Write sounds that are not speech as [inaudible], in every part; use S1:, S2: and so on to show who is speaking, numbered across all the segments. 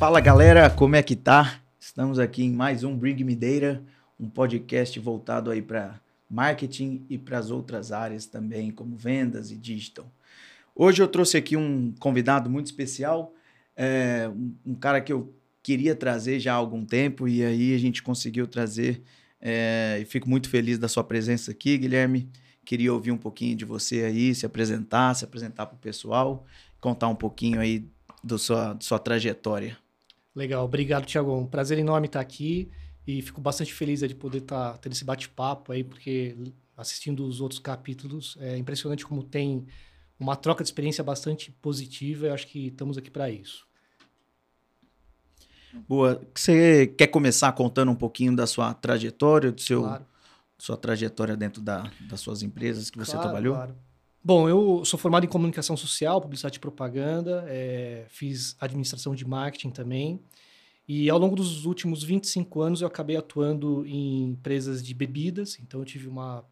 S1: Fala galera, como é que tá? Estamos aqui em mais um Bring Me Data, um podcast voltado aí para marketing e para as outras áreas também, como vendas e digital. Hoje eu trouxe aqui um convidado muito especial, é, um, cara que eu queria trazer já há algum tempo e aí a gente conseguiu trazer. É, e fico muito feliz da sua presença aqui, Guilherme. Queria ouvir um pouquinho de você aí, se apresentar, se apresentar para o pessoal, contar um pouquinho aí do sua, da sua trajetória.
S2: Legal, obrigado, Tiago. Um prazer enorme estar aqui e fico bastante feliz de poder estar tendo esse bate-papo aí, porque assistindo os outros capítulos é impressionante como tem uma troca de experiência bastante positiva. Eu acho que estamos aqui para isso.
S1: Boa. Você quer começar contando um pouquinho da sua trajetória, do seu,
S2: Claro.
S1: sua trajetória dentro da, das suas empresas que você
S2: Claro,
S1: trabalhou?
S2: claro. Bom, eu sou formado em comunicação social, publicidade e propaganda, é, fiz administração de marketing também. E ao longo dos últimos 25 anos eu acabei atuando em empresas de bebidas, então eu tive uma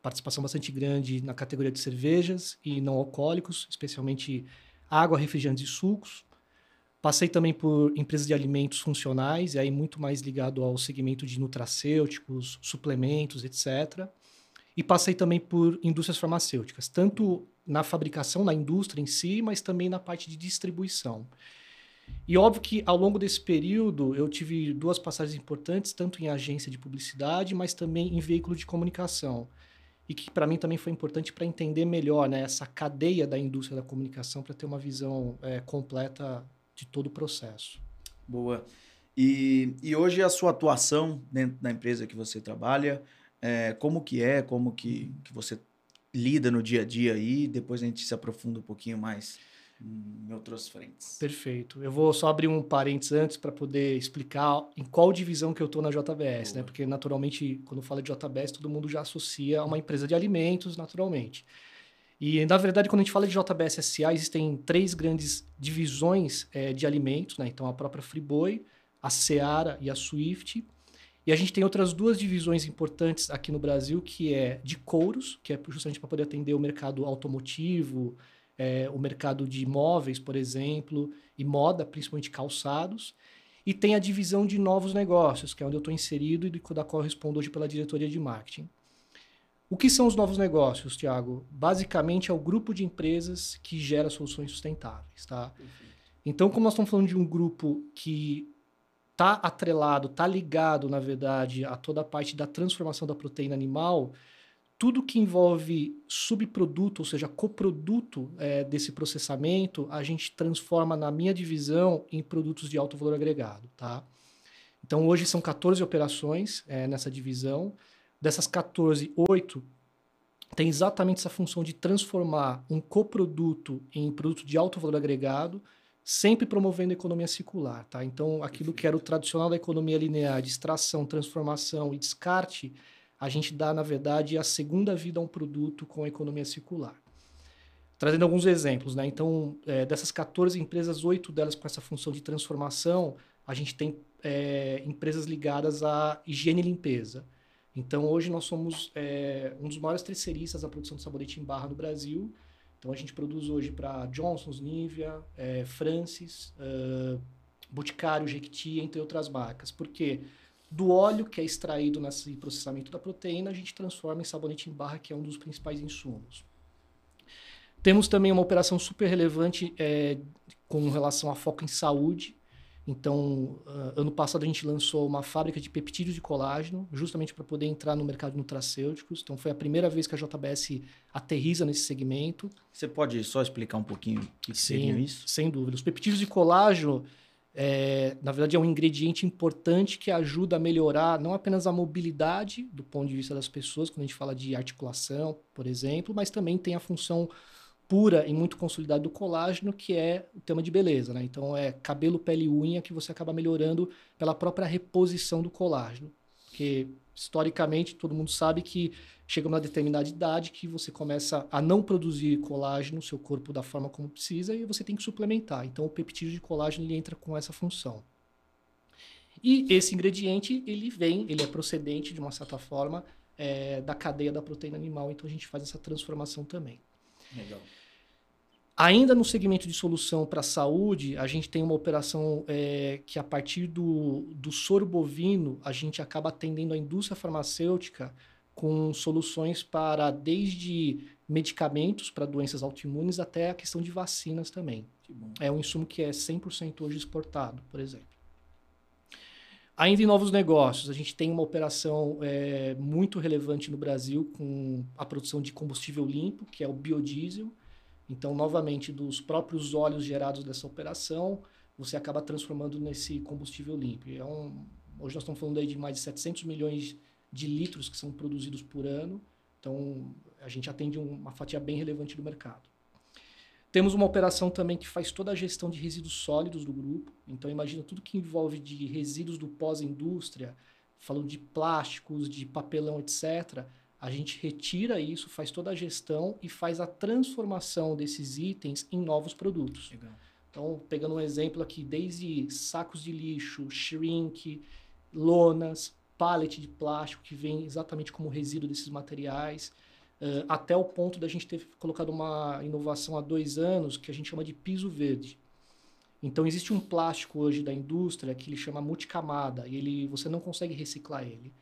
S2: participação bastante grande na categoria de cervejas e não alcoólicos, especialmente água, refrigerantes e sucos. Passei também por empresas de alimentos funcionais, e aí muito mais ligado ao segmento de nutracêuticos, suplementos, etc. E passei também por indústrias farmacêuticas, tanto na fabricação, na indústria em si, mas também na parte de distribuição. E óbvio que ao longo desse período eu tive duas passagens importantes, tanto em agência de publicidade, mas também em veículo de comunicação. E que para mim também foi importante para entender melhor né, essa cadeia da indústria da comunicação, para ter uma visão é, completa de todo o processo.
S1: Boa. E, e hoje a sua atuação dentro da empresa que você trabalha, é, como que é, como que, que você lida no dia a dia aí, depois a gente se aprofunda um pouquinho mais em outras frentes.
S2: Perfeito. Eu vou só abrir um parênteses antes para poder explicar em qual divisão que eu estou na JBS,
S1: Boa.
S2: né? Porque naturalmente, quando fala de JBS, todo mundo já associa a uma empresa de alimentos, naturalmente. E na verdade, quando a gente fala de JBS SA, existem três grandes divisões eh, de alimentos, né? Então a própria Friboi, a Seara e a Swift. E a gente tem outras duas divisões importantes aqui no Brasil, que é de couros, que é justamente para poder atender o mercado automotivo, é, o mercado de imóveis, por exemplo, e moda, principalmente calçados. E tem a divisão de novos negócios, que é onde eu estou inserido e da qual eu respondo hoje pela diretoria de marketing. O que são os novos negócios, Tiago? Basicamente é o grupo de empresas que gera soluções sustentáveis, tá? Então, como nós estamos falando de um grupo que está atrelado, está ligado, na verdade, a toda a parte da transformação da proteína animal, tudo que envolve subproduto, ou seja, coproduto eh, desse processamento, a gente transforma na minha divisão em produtos de alto valor agregado, tá? Então hoje são 14 operações eh, nessa divisão. Dessas 14, 8 tem exatamente essa função de transformar um coproduto em produto de alto valor agregado, sempre promovendo a economia circular, tá? Então aquilo que era o tradicional da economia linear de extração, transformação e descarte, a gente dá, na verdade, a segunda vida a um produto com a economia circular. Trazendo alguns exemplos, né? Então, é, dessas 14 empresas, oito delas com essa função de transformação, a gente tem é, empresas ligadas à higiene e limpeza. Então, hoje nós somos é, um dos maiores terceiristas da produção de sabonete em barra no Brasil. Então, a gente produz hoje para Johnson's, Nivea, é, Francis, uh, Boticário, Jequiti, entre outras marcas. Por quê? do óleo que é extraído nesse processamento da proteína, a gente transforma em sabonete em barra, que é um dos principais insumos. Temos também uma operação super relevante é, com relação a foco em saúde. Então, uh, ano passado a gente lançou uma fábrica de peptídeos de colágeno, justamente para poder entrar no mercado de nutracêuticos. Então, foi a primeira vez que a JBS aterriza nesse segmento.
S1: Você pode só explicar um pouquinho o que seria isso?
S2: Sem dúvida. Os peptídeos de colágeno é, na verdade, é um ingrediente importante que ajuda a melhorar não apenas a mobilidade do ponto de vista das pessoas, quando a gente fala de articulação, por exemplo, mas também tem a função pura e muito consolidada do colágeno, que é o tema de beleza. Né? Então, é cabelo, pele e unha que você acaba melhorando pela própria reposição do colágeno. Porque, historicamente, todo mundo sabe que chega uma determinada idade que você começa a não produzir colágeno no seu corpo da forma como precisa e você tem que suplementar. Então, o peptídeo de colágeno ele entra com essa função. E esse ingrediente, ele vem, ele é procedente, de uma certa forma, é, da cadeia da proteína animal. Então, a gente faz essa transformação também.
S1: Legal.
S2: Ainda no segmento de solução para a saúde, a gente tem uma operação é, que, a partir do, do soro bovino, a gente acaba atendendo a indústria farmacêutica com soluções para desde medicamentos para doenças autoimunes até a questão de vacinas também. É um insumo que é 100% hoje exportado, por exemplo. Ainda em novos negócios, a gente tem uma operação é, muito relevante no Brasil com a produção de combustível limpo, que é o biodiesel. Então, novamente, dos próprios óleos gerados dessa operação, você acaba transformando nesse combustível limpo. É um, hoje nós estamos falando aí de mais de 700 milhões de litros que são produzidos por ano. Então, a gente atende uma fatia bem relevante do mercado. Temos uma operação também que faz toda a gestão de resíduos sólidos do grupo. Então, imagina tudo que envolve de resíduos do pós-indústria, falando de plásticos, de papelão, etc. A gente retira isso, faz toda a gestão e faz a transformação desses itens em novos produtos. Legal. Então, pegando um exemplo aqui, desde sacos de lixo, shrink, lonas, pallet de plástico que vem exatamente como resíduo desses materiais, uh, até o ponto da gente ter colocado uma inovação há dois anos que a gente chama de piso verde. Então existe um plástico hoje da indústria que ele chama multicamada e ele você não consegue reciclar ele.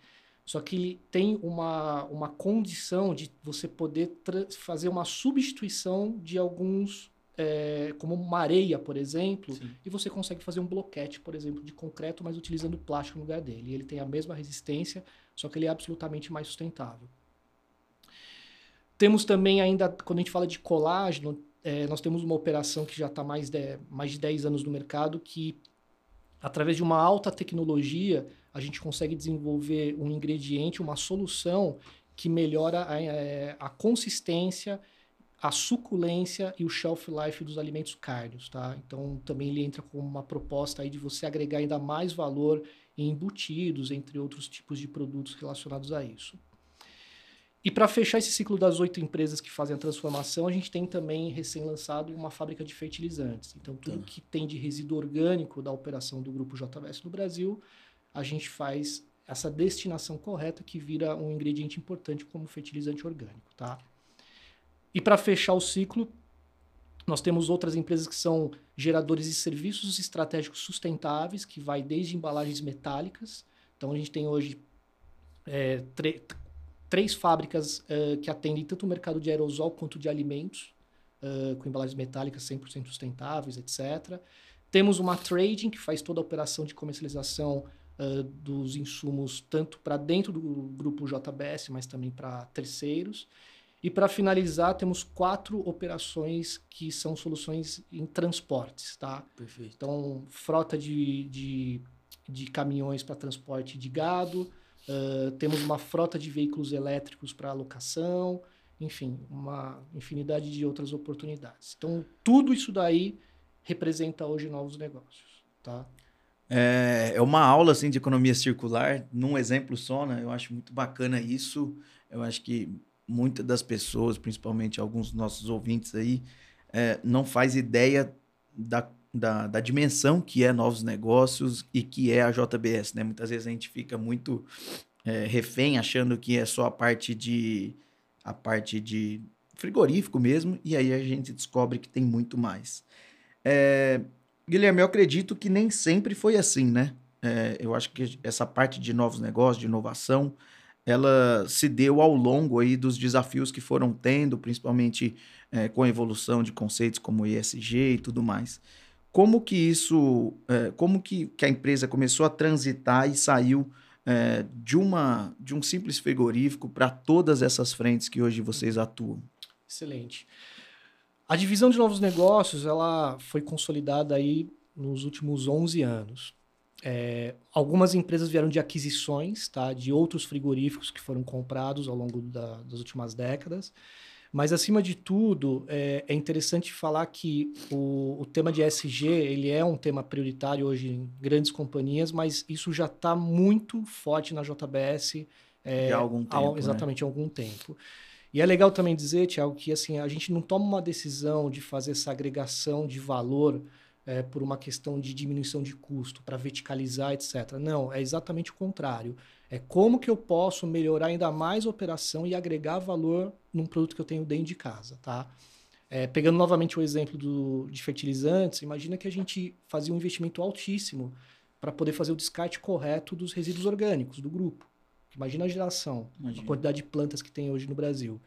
S2: Só que tem uma, uma condição de você poder fazer uma substituição de alguns é, como uma areia, por exemplo, Sim. e você consegue fazer um bloquete, por exemplo, de concreto, mas utilizando plástico no lugar dele. Ele tem a mesma resistência, só que ele é absolutamente mais sustentável. Temos também ainda, quando a gente fala de colágeno, é, nós temos uma operação que já está mais de, mais de 10 anos no mercado, que através de uma alta tecnologia, a gente consegue desenvolver um ingrediente, uma solução que melhora a, é, a consistência a suculência e o shelf life dos alimentos carnes, tá? Então também ele entra com uma proposta aí de você agregar ainda mais valor em embutidos, entre outros tipos de produtos relacionados a isso. E para fechar esse ciclo das oito empresas que fazem a transformação, a gente tem também recém-lançado uma fábrica de fertilizantes. Então, tudo tá. que tem de resíduo orgânico da operação do Grupo JBS no Brasil, a gente faz essa destinação correta que vira um ingrediente importante como fertilizante orgânico, tá? E para fechar o ciclo, nós temos outras empresas que são geradores de serviços estratégicos sustentáveis, que vai desde embalagens metálicas. Então a gente tem hoje é, três fábricas uh, que atendem tanto o mercado de aerosol quanto de alimentos, uh, com embalagens metálicas 100% sustentáveis, etc. Temos uma trading que faz toda a operação de comercialização uh, dos insumos, tanto para dentro do grupo JBS, mas também para terceiros. E para finalizar, temos quatro operações que são soluções em transportes, tá?
S1: Perfeito.
S2: Então, frota de, de, de caminhões para transporte de gado, uh, temos uma frota de veículos elétricos para alocação, enfim, uma infinidade de outras oportunidades. Então, tudo isso daí representa hoje novos negócios, tá?
S1: É, é uma aula assim de economia circular, num exemplo só, né? Eu acho muito bacana isso. Eu acho que muitas das pessoas, principalmente alguns dos nossos ouvintes aí, é, não faz ideia da, da, da, dimensão que é novos negócios e que é a JBS, né? Muitas vezes a gente fica muito é, refém achando que é só a parte de a parte de frigorífico mesmo e aí a gente descobre que tem muito mais. É, Guilherme, eu acredito que nem sempre foi assim, né? É, eu acho que essa parte de novos negócios, de inovação, ela se deu ao longo aí dos desafios que foram tendo, principalmente é, com a evolução de conceitos como ESG e tudo mais. Como que isso, é, como que, que a empresa começou a transitar e saiu é, de, uma, de um simples frigorífico para todas essas frentes que hoje vocês atuam?
S2: Excelente. A divisão de novos negócios ela foi consolidada aí nos últimos 11 anos. É, algumas empresas vieram de aquisições tá, de outros frigoríficos que foram comprados ao longo da, das últimas décadas. Mas, acima de tudo, é, é interessante falar que o, o, tema de ESG ele é um tema prioritário hoje em grandes companhias, mas isso já está muito forte na JBS
S1: é, há algum tempo.
S2: Há, né? exatamente, né? há algum tempo. E é legal também dizer, Tiago, que assim, a gente não toma uma decisão de fazer essa agregação de valor é, por uma questão de diminuição de custo, para verticalizar, etc. Não, é exatamente o contrário. É como que eu posso melhorar ainda mais a operação e agregar valor num produto que eu tenho dentro de casa, tá? É, pegando novamente o exemplo do, de fertilizantes, imagina que a gente fazia um investimento altíssimo para poder fazer o descarte correto dos resíduos orgânicos do grupo. Imagina a geração, Imagina. a quantidade de plantas que tem hoje no Brasil.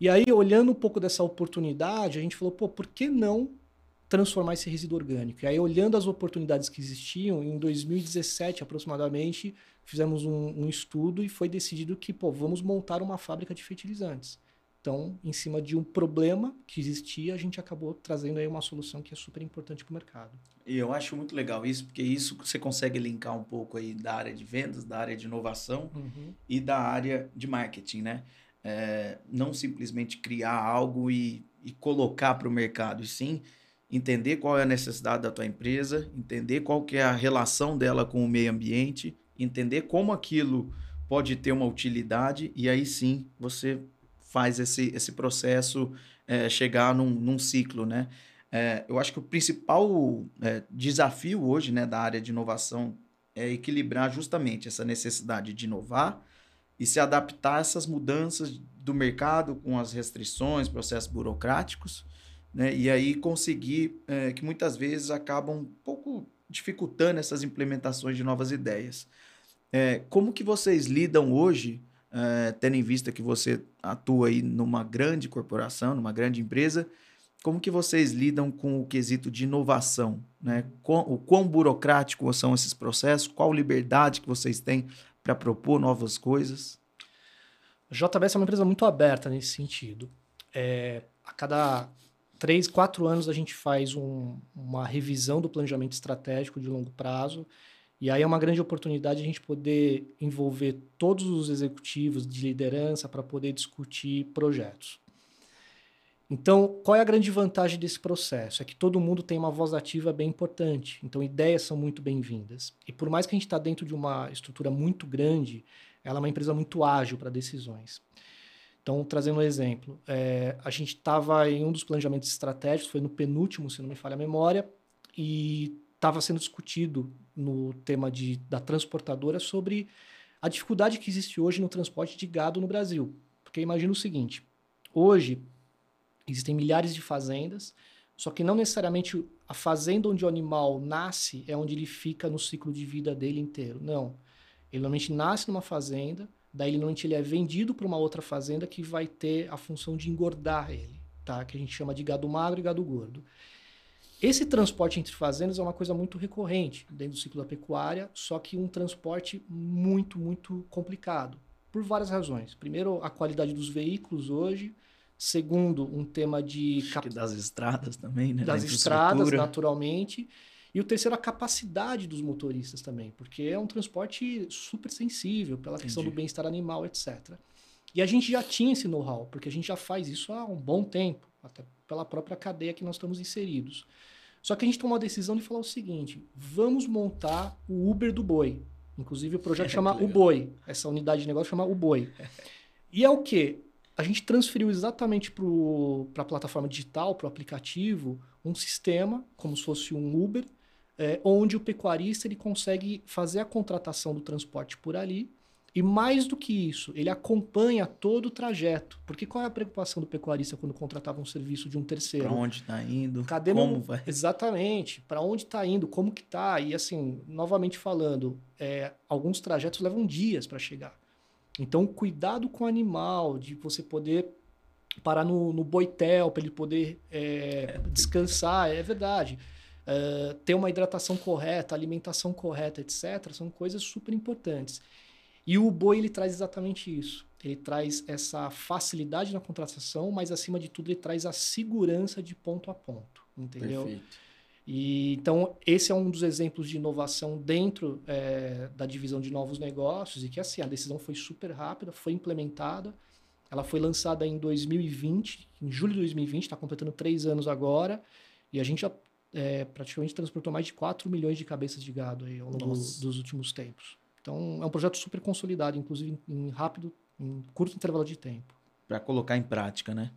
S2: E aí, olhando um pouco dessa oportunidade, a gente falou, pô, por que não transformar esse resíduo orgânico? E aí, olhando as oportunidades que existiam, em 2017 aproximadamente, fizemos um, um estudo e foi decidido que, pô, vamos montar uma fábrica de fertilizantes. Então, em cima de um problema que existia, a gente acabou trazendo aí uma solução que é super importante para o mercado.
S1: E eu acho muito legal isso, porque isso você consegue linkar um pouco aí da área de vendas, da área de inovação uhum. e da área de marketing, né? É, não simplesmente criar algo e, e colocar para o mercado, e sim entender qual é a necessidade da tua empresa, entender qual que é a relação dela com o meio ambiente, entender como aquilo pode ter uma utilidade e aí sim você faz esse, esse processo é, chegar num, num, ciclo, né? É, eu acho que o principal é, desafio hoje né, da área de inovação é equilibrar justamente essa necessidade de inovar e se adaptar a essas mudanças do mercado com as restrições, processos burocráticos, né? E aí conseguir é, que muitas vezes acabam um pouco dificultando essas implementações de novas ideias. É, como que vocês lidam hoje é, tendo em vista que você atua aí numa grande corporação, numa grande empresa, como que vocês lidam com o quesito de inovação? Né? O quão burocrático são esses processos? Qual liberdade que vocês têm para propor novas coisas?
S2: A JBS é uma empresa muito aberta nesse sentido. É, a cada três, quatro anos a gente faz um, uma revisão do planejamento estratégico de longo prazo e aí é uma grande oportunidade a gente poder envolver todos os executivos de liderança para poder discutir projetos. Então, qual é a grande vantagem desse processo? É que todo mundo tem uma voz ativa bem importante. Então, ideias são muito bem-vindas. E por mais que a gente está dentro de uma estrutura muito grande, ela é uma empresa muito ágil para decisões. Então, trazendo um exemplo, é, a gente estava em um dos planejamentos estratégicos, foi no penúltimo, se não me falha a memória, e estava sendo discutido no tema de, da transportadora sobre a dificuldade que existe hoje no transporte de gado no Brasil. Porque imagina o seguinte: hoje existem milhares de fazendas, só que não necessariamente a fazenda onde o animal nasce é onde ele fica no ciclo de vida dele inteiro. Não. Ele normalmente nasce numa fazenda, daí normalmente ele é vendido para uma outra fazenda que vai ter a função de engordar ele, tá? Que a gente chama de gado magro e gado gordo. Esse transporte entre fazendas é uma coisa muito recorrente dentro do ciclo da pecuária, só que um transporte muito, muito complicado, por várias razões. Primeiro, a qualidade dos veículos hoje. Segundo, um tema de...
S1: Cap... das estradas também, né?
S2: Das estradas, naturalmente. E o terceiro, a capacidade dos motoristas também, porque é um transporte super sensível pela Entendi. questão do bem-estar animal, etc. E a gente já tinha esse know-how, porque a gente já faz isso há um bom tempo, até pela própria cadeia que nós estamos inseridos. Só que a gente tomou a decisão de falar o seguinte: vamos montar o Uber do boi. Inclusive o projeto é, [laughs] chama O Boi. Essa unidade de negócio chama O Boi. [laughs] e é o que? A gente transferiu exatamente para a plataforma digital, para o aplicativo, um sistema, como se fosse um Uber, é, onde o pecuarista ele consegue fazer a contratação do transporte por ali e mais do que isso, ele acompanha todo o trajeto. Porque qual é a preocupação do pecuarista quando contratava um serviço de um terceiro?
S1: Para onde está indo?
S2: Cadê como no... vai? Exatamente. Para onde está indo? Como que está? E assim, novamente falando, é, alguns trajetos levam dias para chegar. Então, cuidado com o animal, de você poder parar no, no boitel para ele poder é, é, descansar, é verdade. É, ter uma hidratação correta, alimentação correta, etc., são coisas super importantes. E o boi ele traz exatamente isso. Ele traz essa facilidade na contratação, mas acima de tudo ele traz a segurança de ponto a ponto, entendeu? Perfeito. E então esse é um dos exemplos de inovação dentro é, da divisão de novos negócios e que assim a decisão foi super rápida, foi implementada. Ela foi lançada em 2020, em julho de 2020, está completando três anos agora, e a gente já é, praticamente transportou mais de 4 milhões de cabeças de gado aí ao longo dos últimos tempos. Então, é um projeto super consolidado, inclusive em rápido, em curto intervalo de tempo.
S1: Para colocar em prática, né?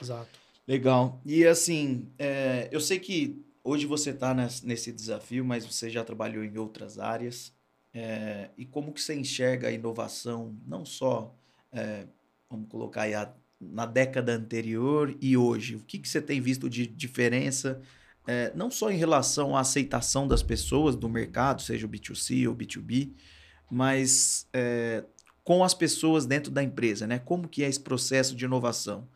S2: Exato.
S1: Legal. E assim, é, eu sei que hoje você está nesse desafio, mas você já trabalhou em outras áreas. É, e como que você enxerga a inovação, não só, é, vamos colocar aí, a, na década anterior e hoje? O que, que você tem visto de diferença, é, não só em relação à aceitação das pessoas do mercado, seja o B2C ou B2B, mas é, com as pessoas dentro da empresa, né? Como que é esse processo de inovação?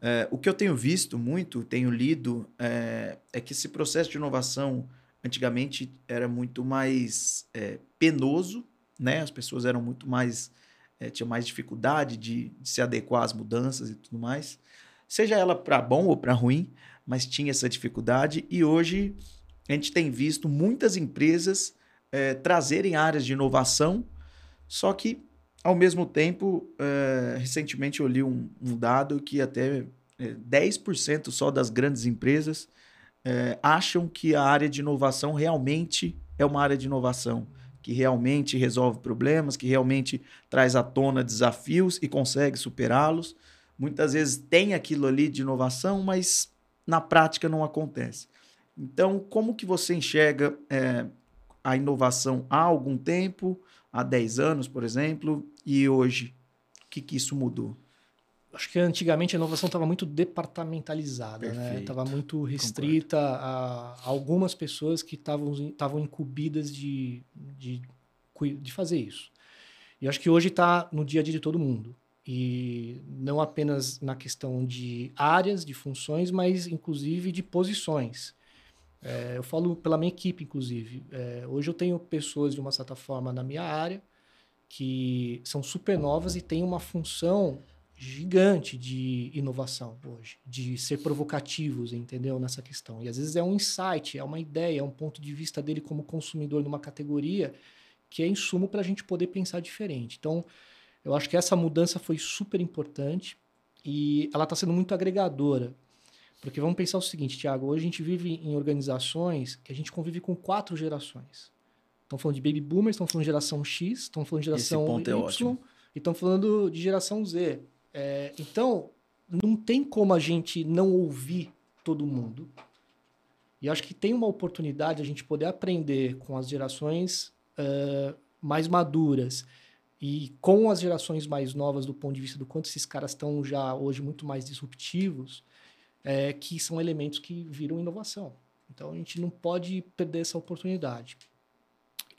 S1: É, o que eu tenho visto muito, tenho lido, é, é, que esse processo de inovação antigamente era muito mais é, penoso, né? As pessoas eram muito mais é, tinham mais dificuldade de, de, se adequar às mudanças e tudo mais, seja ela para bom ou para ruim, mas tinha essa dificuldade e hoje a gente tem visto muitas empresas é, trazerem áreas de inovação, só que ao mesmo tempo, é, recentemente eu li um, um dado que até 10% só das grandes empresas acham que a área de inovação realmente é uma área de inovação que realmente resolve problemas, que realmente traz à tona desafios e consegue superá-los. Muitas vezes tem aquilo ali de inovação, mas na prática não acontece. Então, como que você enxerga é, a inovação há algum tempo, há 10 anos, por exemplo, e hoje? O que, que isso mudou?
S2: Acho que antigamente a inovação estava muito departamentalizada, né? Estava muito restrita a, algumas pessoas que estavam incumbidas de, de, de fazer isso. E acho que hoje está no dia a dia de todo mundo. E não apenas na questão de áreas, de funções, mas inclusive de posições. É, eu falo pela minha equipe, inclusive. É, hoje eu tenho pessoas, de uma certa forma, na minha área que são super novas e têm uma função gigante de inovação hoje, de ser provocativos, entendeu? Nessa questão. E às vezes é um insight, é uma ideia, é um ponto de vista dele como consumidor numa categoria que é insumo para a gente poder pensar diferente. Então, eu acho que essa mudança foi super importante e ela está sendo muito agregadora. Porque vamos pensar o seguinte, Tiago, hoje a gente vive em organizações que a gente convive com quatro gerações. Estão falando de baby boomers, estão falando de geração X, estão falando de geração
S1: é Y
S2: é e estão falando de geração Z. É, então, não tem como a gente não ouvir todo mundo. E acho que tem uma oportunidade a gente poder aprender com as gerações uh, mais maduras e com as gerações mais novas do ponto de vista do quanto esses caras estão já hoje muito mais disruptivos, é, que são elementos que viram inovação. Então a gente não pode perder essa oportunidade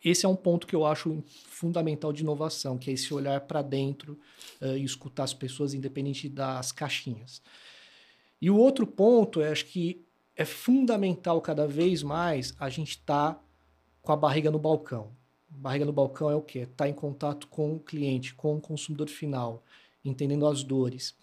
S2: esse é um ponto que eu acho fundamental de inovação, que é esse olhar para dentro uh, e escutar as pessoas independente das caixinhas. E o outro ponto, é, acho que é fundamental cada vez mais a gente estar tá com a barriga no balcão. Barriga no balcão é o quê? Estar tá em contato com o cliente, com o consumidor final, entendendo as dores.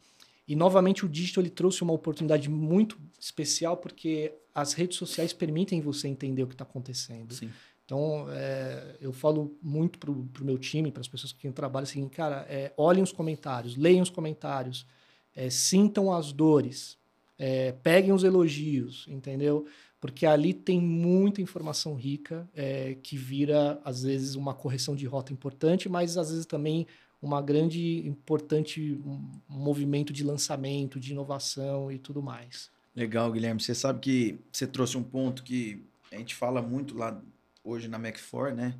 S2: E novamente o digital ele trouxe uma oportunidade muito especial porque as redes sociais permitem você entender o que está acontecendo. Sim. Então, é, eu falo muito para o meu time, para as pessoas que trabalham, assim, cara, é, olhem os comentários, leiam os comentários, é, sintam as dores, é, peguem os elogios, entendeu? Porque ali tem muita informação rica é, que vira, às vezes, uma correção de rota importante, mas às vezes também uma grande, importante um movimento de lançamento, de inovação e tudo mais.
S1: Legal, Guilherme. Você sabe que você trouxe um ponto que a gente fala muito lá hoje na Mac4, né?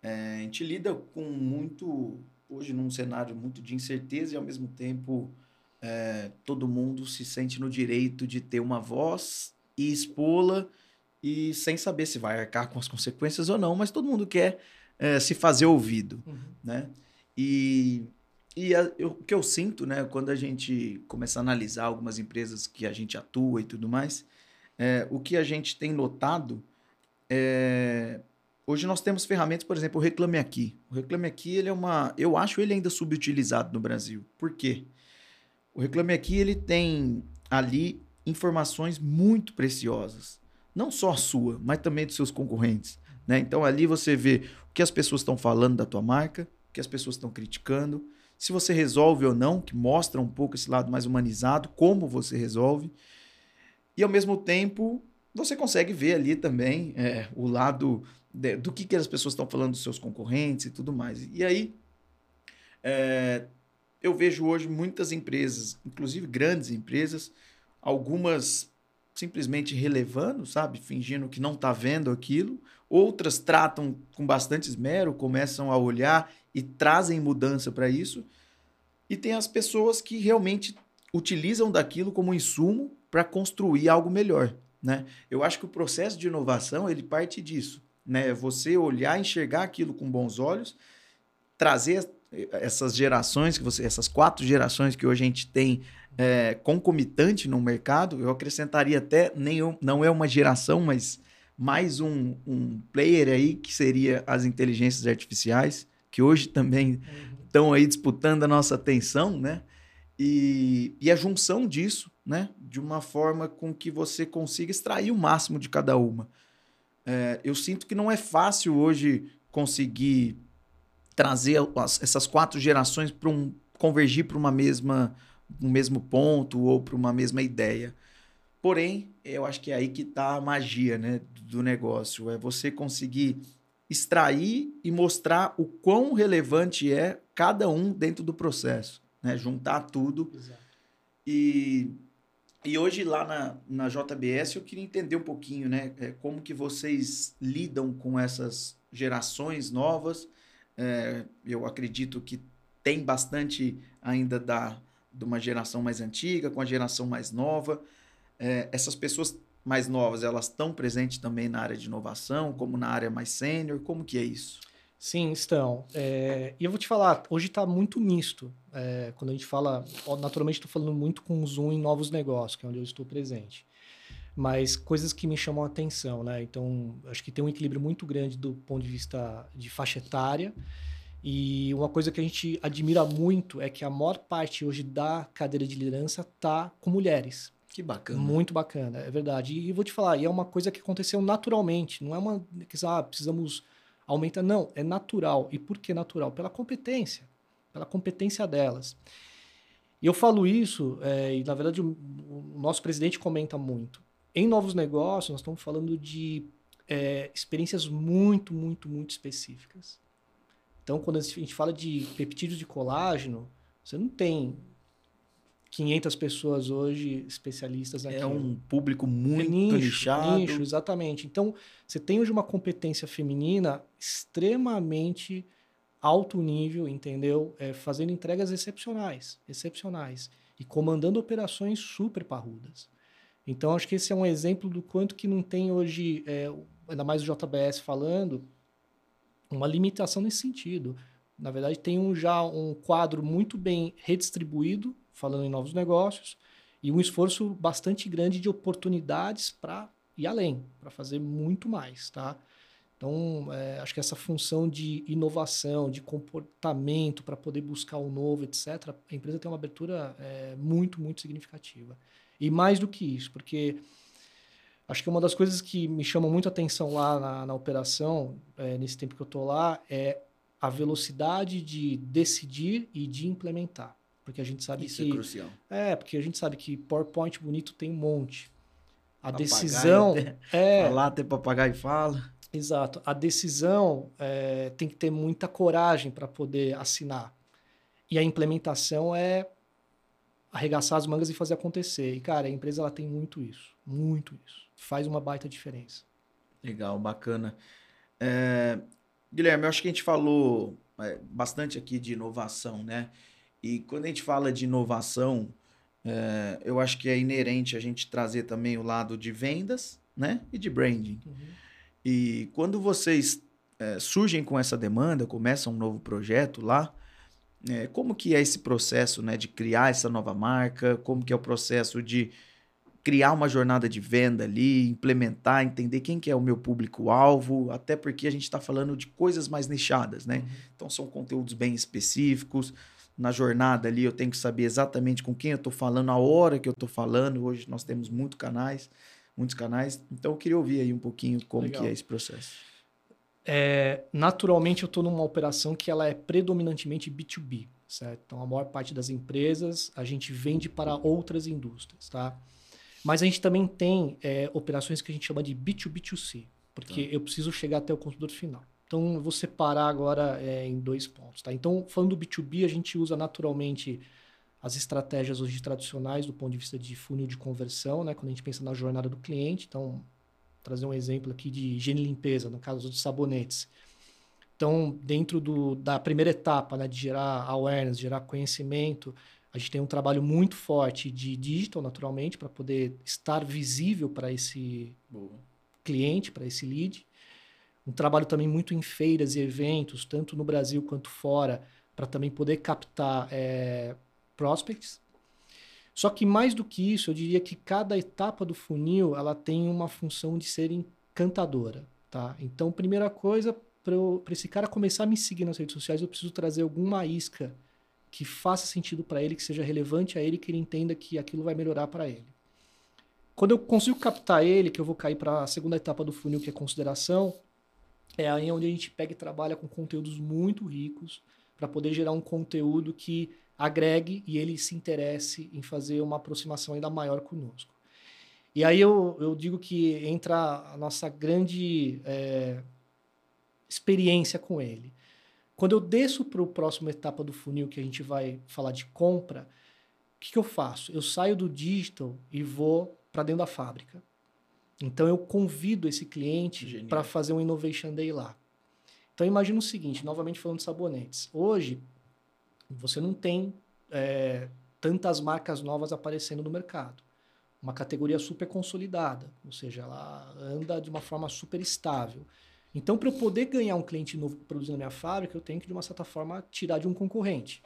S1: É, a gente lida com muito, hoje num cenário muito de incerteza e ao mesmo tempo é, todo mundo se sente no direito de ter uma voz e expô-la e sem saber se vai arcar com as consequências ou não, mas todo mundo quer é, se fazer ouvido, uhum. né? E, e a, eu, o que eu sinto, né, quando a gente começa a analisar algumas empresas que a gente atua e tudo mais, é, o que a gente tem notado é, Hoje nós temos ferramentas, por exemplo, o Reclame Aqui. O Reclame Aqui, ele é uma, eu acho ele ainda subutilizado no Brasil. Por quê? O Reclame Aqui, ele tem ali informações muito preciosas. Não só a sua, mas também dos seus concorrentes. Né? Então ali você vê o que as pessoas estão falando da tua marca, o que as pessoas estão criticando, se você resolve ou não, que mostra um pouco esse lado mais humanizado, como você resolve. E ao mesmo tempo, você consegue ver ali também é, o lado de, do que, que as pessoas estão falando dos seus concorrentes e tudo mais. E aí, é, eu vejo hoje muitas empresas, inclusive grandes empresas, algumas simplesmente relevando, sabe? Fingindo que não está vendo aquilo. Outras tratam com bastante esmero, começam a olhar e trazem mudança para isso. E tem as pessoas que realmente utilizam daquilo como insumo para construir algo melhor. Né? Eu acho que o processo de inovação ele parte disso. Né? Você olhar, enxergar aquilo com bons olhos, trazer essas gerações que você, essas quatro gerações que hoje a gente tem é, concomitante no mercado, eu acrescentaria até nenhum, não é uma geração, mas mais um, um player aí que seria as inteligências artificiais, que hoje também uhum. estão aí disputando a nossa atenção, né? E, e a junção disso, né? De uma forma com que você consiga extrair o máximo de cada uma. É, eu sinto que não é fácil hoje conseguir trazer as, essas quatro gerações para um convergir para uma mesma um mesmo ponto ou para uma mesma ideia. Porém, eu acho que é aí que está a magia né, do negócio. É você conseguir extrair e mostrar o quão relevante é cada um dentro do processo. Né? Juntar tudo. Exato. E, e hoje lá na, na JBS eu queria entender um pouquinho né, é, como que vocês lidam com essas gerações novas é, eu acredito que tem bastante ainda da, de uma geração mais antiga com a geração mais nova. É, essas pessoas mais novas, elas estão presentes também na área de inovação, como na área mais sênior? Como que é isso?
S2: Sim, estão. É, e eu vou te falar, hoje está muito misto. É, quando a gente fala, naturalmente estou falando muito com zoom em novos negócios, que é onde eu estou presente mas coisas que me chamam a atenção, né? Então, acho que tem um equilíbrio muito grande do ponto de vista de faixa etária. E uma coisa que a gente admira muito é que a maior parte hoje da cadeira de liderança tá com mulheres.
S1: Que bacana.
S2: Muito bacana, é verdade. E, vou te falar, e é uma coisa que aconteceu naturalmente, não é uma que ah, precisamos aumentar, não, é natural. E por que natural? Pela competência, pela competência delas. E eu falo isso, é, e na verdade o, o nosso presidente comenta muito. Em novos negócios, nós estamos falando de é, experiências muito, muito, muito específicas. Então, quando a gente fala de peptídeos de colágeno, você não tem 500 pessoas hoje especialistas
S1: aqui. É um público muito é nicho, nichado. Nicho,
S2: exatamente. Então, você tem hoje uma competência feminina extremamente alto nível, entendeu? É, fazendo entregas excepcionais, excepcionais. E comandando operações super parrudas. Então, acho que esse é um exemplo do quanto que não tem hoje, é, ainda mais o JBS falando, uma limitação nesse sentido. Na verdade, tem um, já um quadro muito bem redistribuído, falando em novos negócios, e um esforço bastante grande de oportunidades para ir além, para fazer muito mais, tá? Então, é, acho que essa função de inovação, de comportamento para poder buscar o novo, etc., a empresa tem uma abertura é, muito, muito significativa. E mais do que isso, porque acho que uma das coisas que me chama muito atenção lá na, na operação, é, nesse tempo que eu estou lá, é a velocidade de decidir e de implementar. Porque a gente sabe
S1: Isso
S2: que.
S1: é crucial.
S2: É, porque a gente sabe que PowerPoint bonito tem um monte. A papagaio decisão. Até,
S1: é. [laughs] Falar até papagaio fala.
S2: Exato. A decisão é, tem que ter muita coragem para poder assinar. E a implementação é arregaçar as mangas e fazer acontecer. E, cara, a empresa ela tem muito isso. Muito isso. Faz uma baita diferença.
S1: Legal, bacana. É, Guilherme, eu acho que a gente falou é, bastante aqui de inovação, né? E quando a gente fala de inovação, é, eu acho que é inerente a gente trazer também o lado de vendas, né? E de branding. Uhum. E quando vocês é, surgem com essa demanda, começam um novo projeto lá, é, como que é esse processo né, de criar essa nova marca? Como que é o processo de criar uma jornada de venda ali, implementar, entender quem que é o meu público-alvo, até porque a gente está falando de coisas mais nichadas, né? Uhum. Então são conteúdos bem específicos. Na jornada ali eu tenho que saber exatamente com quem eu estou falando, a hora que eu estou falando. Hoje nós temos muitos canais, muitos canais. Então eu queria ouvir aí um pouquinho como Legal. que é esse processo.
S2: É, naturalmente, eu estou numa operação que ela é predominantemente B2B, certo? Então, a maior parte das empresas a gente vende para outras indústrias, tá? Mas a gente também tem é, operações que a gente chama de B2B2C, porque tá. eu preciso chegar até o consumidor final. Então, eu vou separar agora é, em dois pontos, tá? Então, falando do B2B, a gente usa naturalmente as estratégias hoje tradicionais do ponto de vista de funil de conversão, né? Quando a gente pensa na jornada do cliente, então trazer um exemplo aqui de higiene e limpeza, no caso dos sabonetes. Então, dentro do, da primeira etapa, né, de gerar awareness, gerar conhecimento, A gente tem um trabalho muito forte de digital, naturalmente, para poder estar visível para esse Boa. cliente, para esse lead. Um trabalho também muito em feiras e eventos, tanto no Brasil quanto fora, para também poder captar é, prospects. Só que mais do que isso, eu diria que cada etapa do funil ela tem uma função de ser encantadora. Tá? Então, primeira coisa, para esse cara começar a me seguir nas redes sociais, eu preciso trazer alguma isca que faça sentido para ele, que seja relevante a ele, que ele entenda que aquilo vai melhorar para ele. Quando eu consigo captar ele, que eu vou cair para a segunda etapa do funil, que é consideração, é aí onde a gente pega e trabalha com conteúdos muito ricos para poder gerar um conteúdo que agregue e ele se interesse em fazer uma aproximação ainda maior conosco. E aí eu, eu digo que entra a nossa grande é, experiência com ele. Quando eu desço para a próxima etapa do funil, que a gente vai falar de compra, o que, que eu faço? Eu saio do digital e vou para dentro da fábrica. Então eu convido esse cliente para fazer um Innovation Day lá. Então imagina o seguinte, novamente falando de sabonetes. Hoje, você não tem é, tantas marcas novas aparecendo no mercado. Uma categoria super consolidada, ou seja, ela anda de uma forma super estável. Então, para eu poder ganhar um cliente novo produzindo na minha fábrica, eu tenho que, de uma certa forma, tirar de um concorrente.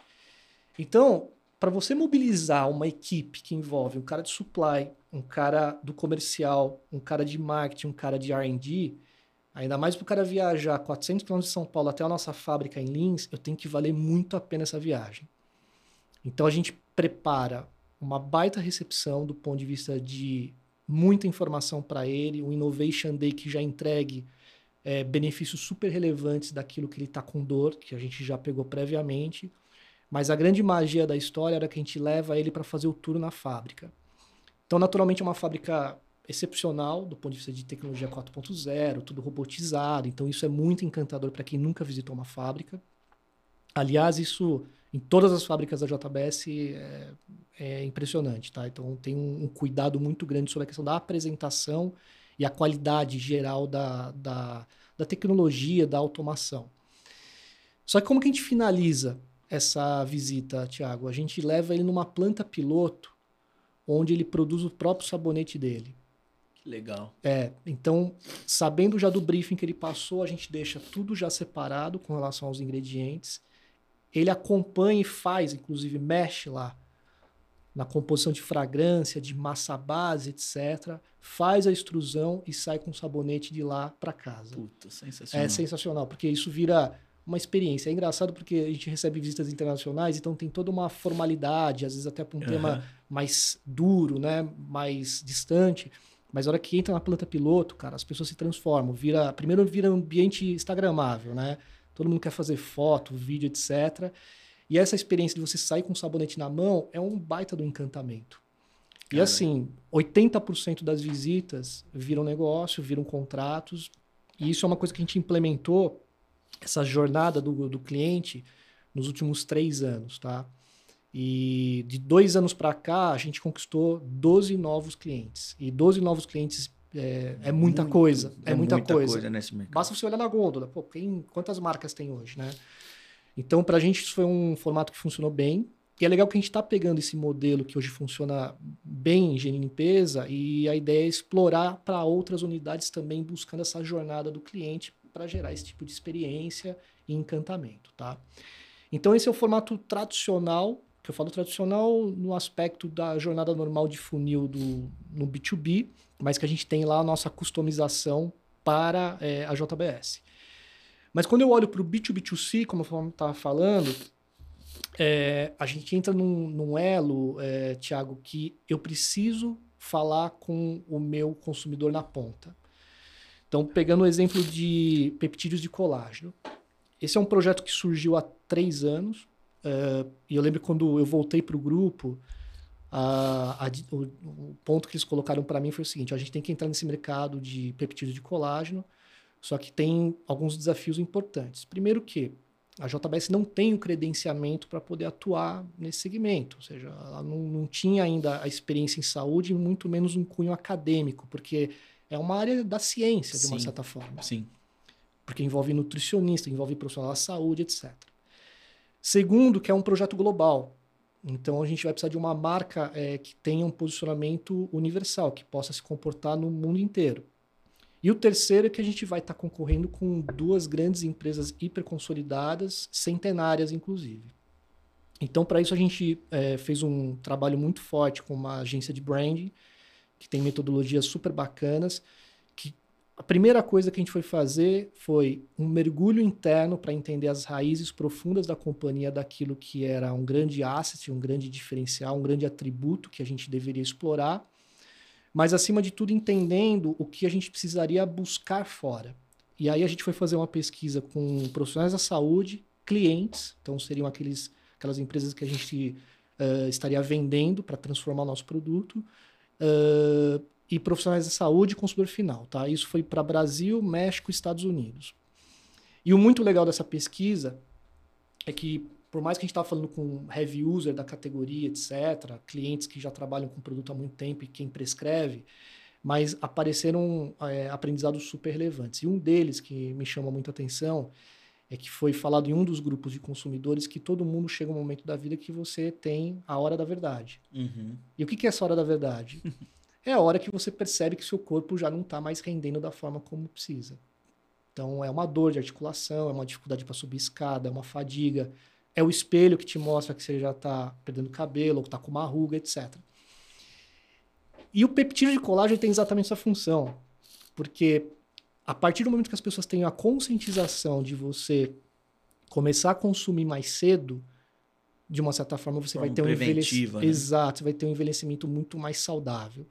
S2: Então, para você mobilizar uma equipe que envolve um cara de supply, um cara do comercial, um cara de marketing, um cara de R&D, ainda mais para o cara viajar 400 km de São Paulo até a nossa fábrica em Lins, eu tenho que valer muito a pena essa viagem. Então, a gente prepara uma baita recepção do ponto de vista de muita informação para ele, um Innovation Day que já entregue é, benefícios super relevantes daquilo que ele está com dor, que a gente já pegou previamente. Mas a grande magia da história era que a gente leva ele para fazer o tour na fábrica. Então, naturalmente, é uma fábrica excepcional do ponto de vista de tecnologia 4.0, tudo robotizado. Então, isso é muito encantador para quem nunca visitou uma fábrica. Aliás, isso em todas as fábricas da JBS é, é impressionante, tá? Então, tem um, um cuidado muito grande sobre a questão da apresentação e a qualidade geral da, da, da tecnologia, da automação. Só que como que a gente finaliza essa visita, Tiago? A gente leva ele numa planta piloto, onde ele produz o próprio sabonete dele.
S1: Que legal.
S2: É, então, sabendo já do briefing que ele passou, a gente deixa tudo já separado com relação aos ingredientes. Ele acompanha e faz, inclusive mexe lá na composição de fragrância, de massa base, etc. Faz a extrusão e sai com sabonete de lá para casa.
S1: Puta, sensacional.
S2: É sensacional, porque isso vira uma experiência. É engraçado porque a gente recebe visitas internacionais, então tem toda uma formalidade, às vezes até para um uhum. tema mais duro, né, mais distante. Mas a hora que entra na planta piloto, cara, as pessoas se transformam. Vira, primeiro vira um ambiente instagramável, né? Todo mundo quer fazer foto, vídeo, etc. E essa experiência de você sair com um sabonete na mão é um baita do encantamento. E assim, 80% das visitas viram negócio, viram contratos. E isso é uma coisa que a gente implementou, essa jornada do, do cliente, nos últimos três anos, tá? E de dois anos para cá, a gente conquistou 12 novos clientes. E 12 novos clientes é, é muita Muito, coisa. É, é muita, muita, coisa. coisa. Basta você olhar na gôndola. Pô, quem, quantas marcas tem hoje, né? Então, para a gente, isso foi um formato que funcionou bem. E é legal que a gente está pegando esse modelo que hoje funciona bem em higiene e limpeza e a ideia é explorar para outras unidades também, buscando essa jornada do cliente para gerar esse tipo de experiência e encantamento, tá? Então, esse é o formato tradicional, que eu falo tradicional no aspecto da jornada normal de funil do, no B2B, mas que a gente tem lá a nossa customização para é, a JBS. Mas quando eu olho para o B2B2C, como eu estava falando, é, a gente entra num, num elo, é, Tiago, que eu preciso falar com o meu consumidor na ponta. Então, pegando o exemplo de peptídeos de colágeno. Esse é um projeto que surgiu há três anos. É, e eu lembro quando eu voltei para o grupo, a, o, o, ponto que eles colocaram para mim foi o seguinte: a gente tem que entrar nesse mercado de peptídeos de colágeno só que tem alguns desafios importantes. Primeiro que a JBS não tem o credenciamento para poder atuar nesse segmento, ou seja, ela não, não tinha ainda a experiência em saúde, muito menos um cunho acadêmico, porque é uma área da ciência, de uma sim, certa forma.
S1: Sim.
S2: Porque envolve nutricionista, envolve profissional da saúde, etc. Segundo, que é um projeto global. Então a gente vai precisar de uma marca é, que tenha um posicionamento universal, que possa se comportar no mundo inteiro. E o terceiro é que a gente vai estar tá concorrendo com duas grandes empresas hiperconsolidadas, centenárias inclusive. Então, para isso, a gente é, fez um trabalho muito forte com uma agência de branding, que tem metodologias super bacanas, que a primeira coisa que a gente foi fazer foi um mergulho interno para entender as raízes profundas da companhia, daquilo que era um grande asset, um grande diferencial, um grande atributo que a gente deveria explorar, mas acima de tudo entendendo o que a gente precisaria buscar fora. E aí a gente foi fazer uma pesquisa com profissionais da saúde, clientes, então seriam aqueles, aquelas empresas que a gente uh, estaria vendendo para transformar o nosso produto, uh, e profissionais da saúde e consumidor final. Tá? Isso foi para Brasil, México e Estados Unidos. E o muito legal dessa pesquisa é que por mais que a gente estava falando com heavy user da categoria, etc., clientes que já trabalham com o produto há muito tempo e quem prescreve, mas apareceram é, aprendizados super relevantes. E um deles que me chama muita atenção é que foi falado em um dos grupos de consumidores que todo mundo chega um momento da vida que você tem a hora da verdade. Uhum. E o que é essa hora da verdade? [laughs] é a hora que você percebe que seu corpo já não está mais rendendo da forma como precisa. Então, é uma dor de articulação, é uma dificuldade para subir escada, é uma fadiga, é o espelho que te mostra que você já está perdendo cabelo, ou está com uma ruga, etc. E o peptídeo de colágeno tem exatamente essa função, porque a partir do momento que as pessoas têm a conscientização de você começar a consumir mais cedo, de uma certa forma você vai ter um envelhecimento. Né? Exato, você vai ter um envelhecimento muito mais saudável.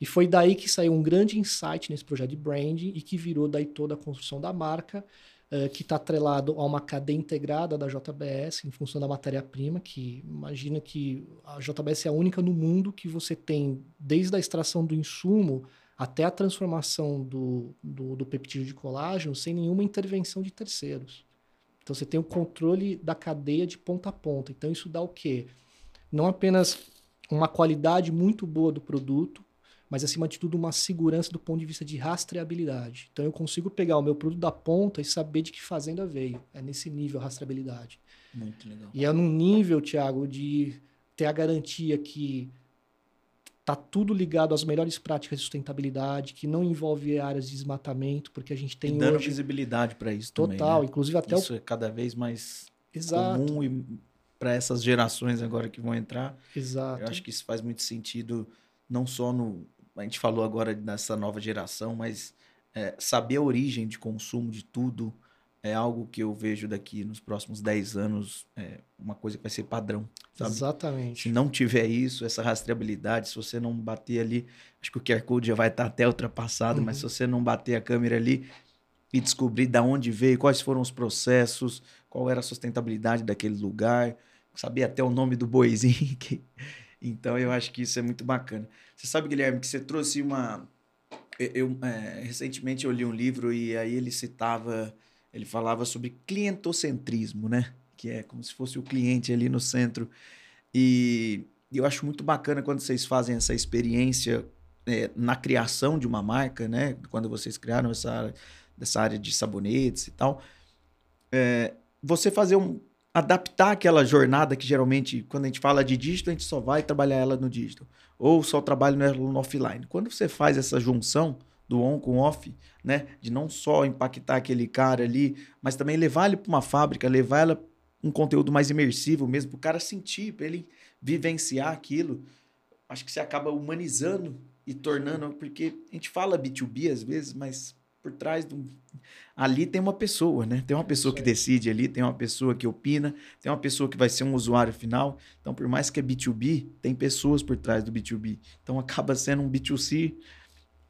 S2: E foi daí que saiu um grande insight nesse projeto de branding e que virou daí toda a construção da marca, uh, que está atrelado a uma cadeia integrada da JBS em função da matéria-prima, que imagina que a JBS é a única no mundo que você tem, desde a extração do insumo até a transformação do, do, do peptídeo de colágeno, sem nenhuma intervenção de terceiros. Então você tem o controle da cadeia de ponta a ponta. Então isso dá o quê? Não apenas uma qualidade muito boa do produto, mas acima de tudo uma segurança do ponto de vista de rastreabilidade. Então eu consigo pegar o meu produto da ponta e saber de que fazenda veio. É nesse nível a rastreabilidade.
S1: Muito legal.
S2: E é num nível, Thiago, de ter a garantia que tá tudo ligado às melhores práticas de sustentabilidade, que não envolve áreas de desmatamento, porque a gente tem
S1: e dando hoje... visibilidade para isso
S2: Total,
S1: também,
S2: né? inclusive até
S1: isso
S2: o...
S1: é cada vez mais
S2: Exato.
S1: comum e para essas gerações agora que vão entrar.
S2: Exato.
S1: Eu acho que isso faz muito sentido não só no a gente falou agora dessa nova geração, mas é, saber a origem de consumo de tudo é algo que eu vejo daqui nos próximos 10 anos, é uma coisa que vai ser padrão. Sabe?
S2: Exatamente.
S1: Se não tiver isso, essa rastreabilidade, se você não bater ali, acho que o QR Code já vai estar até ultrapassado, uhum. mas se você não bater a câmera ali e descobrir de onde veio, quais foram os processos, qual era a sustentabilidade daquele lugar, saber até o nome do boizinho [laughs] que então eu acho que isso é muito bacana. Você sabe, Guilherme, que você trouxe uma. Eu, é, recentemente eu li um livro e aí ele citava, ele falava sobre clientocentrismo, né? Que é como se fosse o cliente ali no centro. E eu acho muito bacana quando vocês fazem essa experiência é, na criação de uma marca, né? Quando vocês criaram essa área, área de sabonetes e tal. É, você fazer um, adaptar aquela jornada que geralmente, quando a gente fala de digital, a gente só vai trabalhar ela no digital. Ou só trabalha no offline. Quando você faz essa junção do on com off, né? De não só impactar aquele cara ali, mas também levar ele para uma fábrica, levar ela um conteúdo mais imersivo mesmo, para o cara sentir, para ele vivenciar aquilo. Acho que você acaba humanizando e tornando, porque a gente fala B2B às vezes, mas por trás do. Ali tem uma pessoa, né? Tem uma pessoa que decide ali, tem uma pessoa que opina, tem uma pessoa que vai ser um usuário final. Então, por mais que é B2B, tem pessoas por trás do B2B. Então, acaba sendo um B2C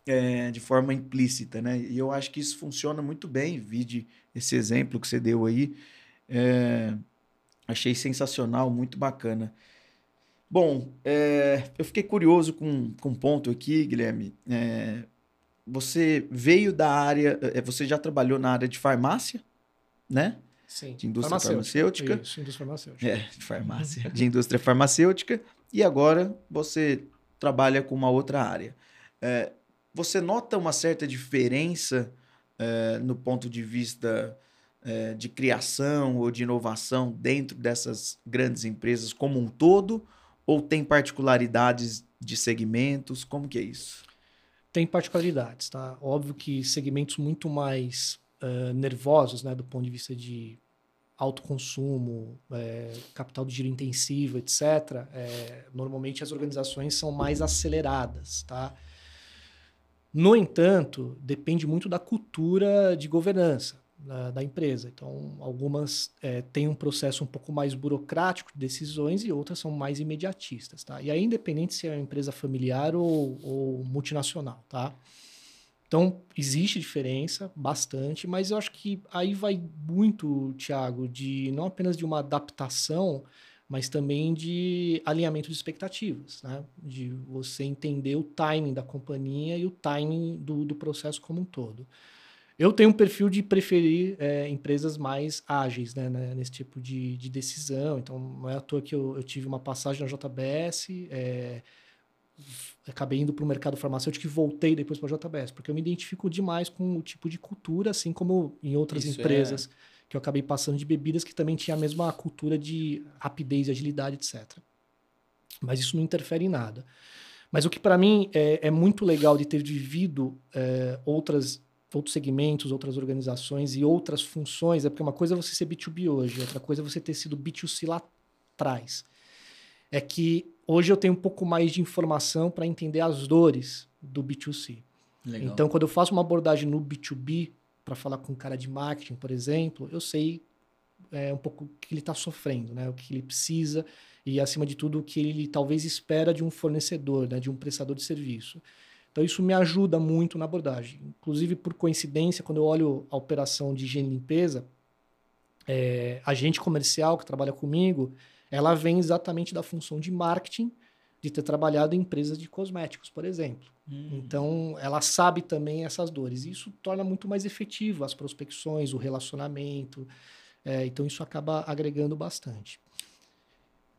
S1: é, de forma implícita, né? E eu acho que isso funciona muito bem. Vide esse exemplo que você deu aí. É, achei sensacional, muito bacana. Bom, é, eu fiquei curioso com, com um ponto aqui, Guilherme. Você veio da área, eh, você já trabalhou na área de farmácia, né?
S2: Sim.
S1: De indústria farmacêutica. farmacêutica.
S2: Isso, indústria farmacêutica.
S1: É, de farmácia. de indústria farmacêutica. E agora você trabalha com uma outra área. É, você nota uma certa diferença é, no ponto de vista é, de criação ou de inovação dentro dessas grandes empresas como um todo? Ou tem particularidades de segmentos? Como que é isso?
S2: Tem particularidades, tá? Óbvio que segmentos muito mais uh, nervosos, né, do ponto de vista de alto consumo, é, capital de giro intensivo, etc., é, normalmente as organizações são mais aceleradas, tá? No entanto, depende muito da cultura de governança da, da empresa. Então, algumas é, têm um processo um pouco mais burocrático de decisões e outras são mais imediatistas, tá? E aí, independente se é uma empresa familiar ou, ou multinacional, tá? Então, existe diferença, bastante, mas eu acho que aí vai muito, Tiago, de não apenas de uma adaptação, mas também de alinhamento de expectativas, né? De você entender o timing da companhia e o timing do, do processo como um todo. Eu tenho um perfil de preferir é, empresas mais ágeis, né, né, nesse tipo de, de decisão. Então, não é à toa que eu, eu tive uma passagem na JBS, é, acabei indo para o mercado farmacêutico e voltei depois para a JBS, porque eu me identifico demais com o tipo de cultura, assim como em outras Isso empresas é... que eu acabei passando de bebidas que também tinha a mesma cultura de rapidez e agilidade, etc. Mas isso não interfere em nada. Mas o que para mim é, é, muito legal de ter vivido é, outras, outros segmentos, outras organizações e outras funções, é porque uma coisa é você ser B2B hoje, outra coisa é você ter sido B2C lá atrás. É que hoje eu tenho um pouco mais de informação para entender as dores do B2C. Legal. Então, quando eu faço uma abordagem no B2B, para falar com um cara de marketing, por exemplo, eu sei é, um pouco o que ele está sofrendo, né? o que ele precisa e, acima de tudo, o que ele talvez espera de um fornecedor, né? de um prestador de serviço. Então, isso me ajuda muito na abordagem. Inclusive, por coincidência, quando eu olho a operação de higiene e limpeza, é, a agente comercial que trabalha comigo, ela vem exatamente da função de marketing, de ter trabalhado em empresas de cosméticos, por exemplo. Hum. Então, ela sabe também essas dores. E isso torna muito mais efetivo as prospecções, o relacionamento. É, então, isso acaba agregando bastante.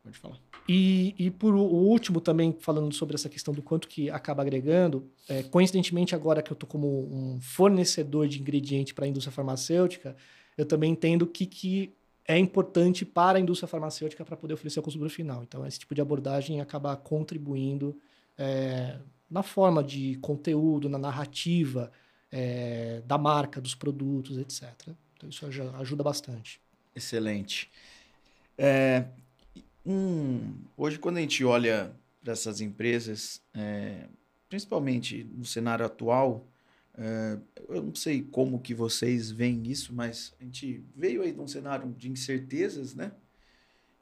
S1: Pode falar.
S2: E, e por o último também, falando sobre essa questão do quanto que acaba agregando, é, coincidentemente agora que eu estou como um fornecedor de ingrediente para a indústria farmacêutica, eu também entendo que, que é importante para a indústria farmacêutica para poder oferecer ao consumidor final. Então, esse tipo de abordagem acaba contribuindo é, na forma de conteúdo, na narrativa é, da marca, dos produtos, etc. Então, isso ajuda bastante.
S1: Excelente. É, hoje, quando a gente olha para essas empresas, é, principalmente no cenário atual, é, eu não sei como que vocês veem isso, mas a gente veio aí de um cenário de incertezas, né?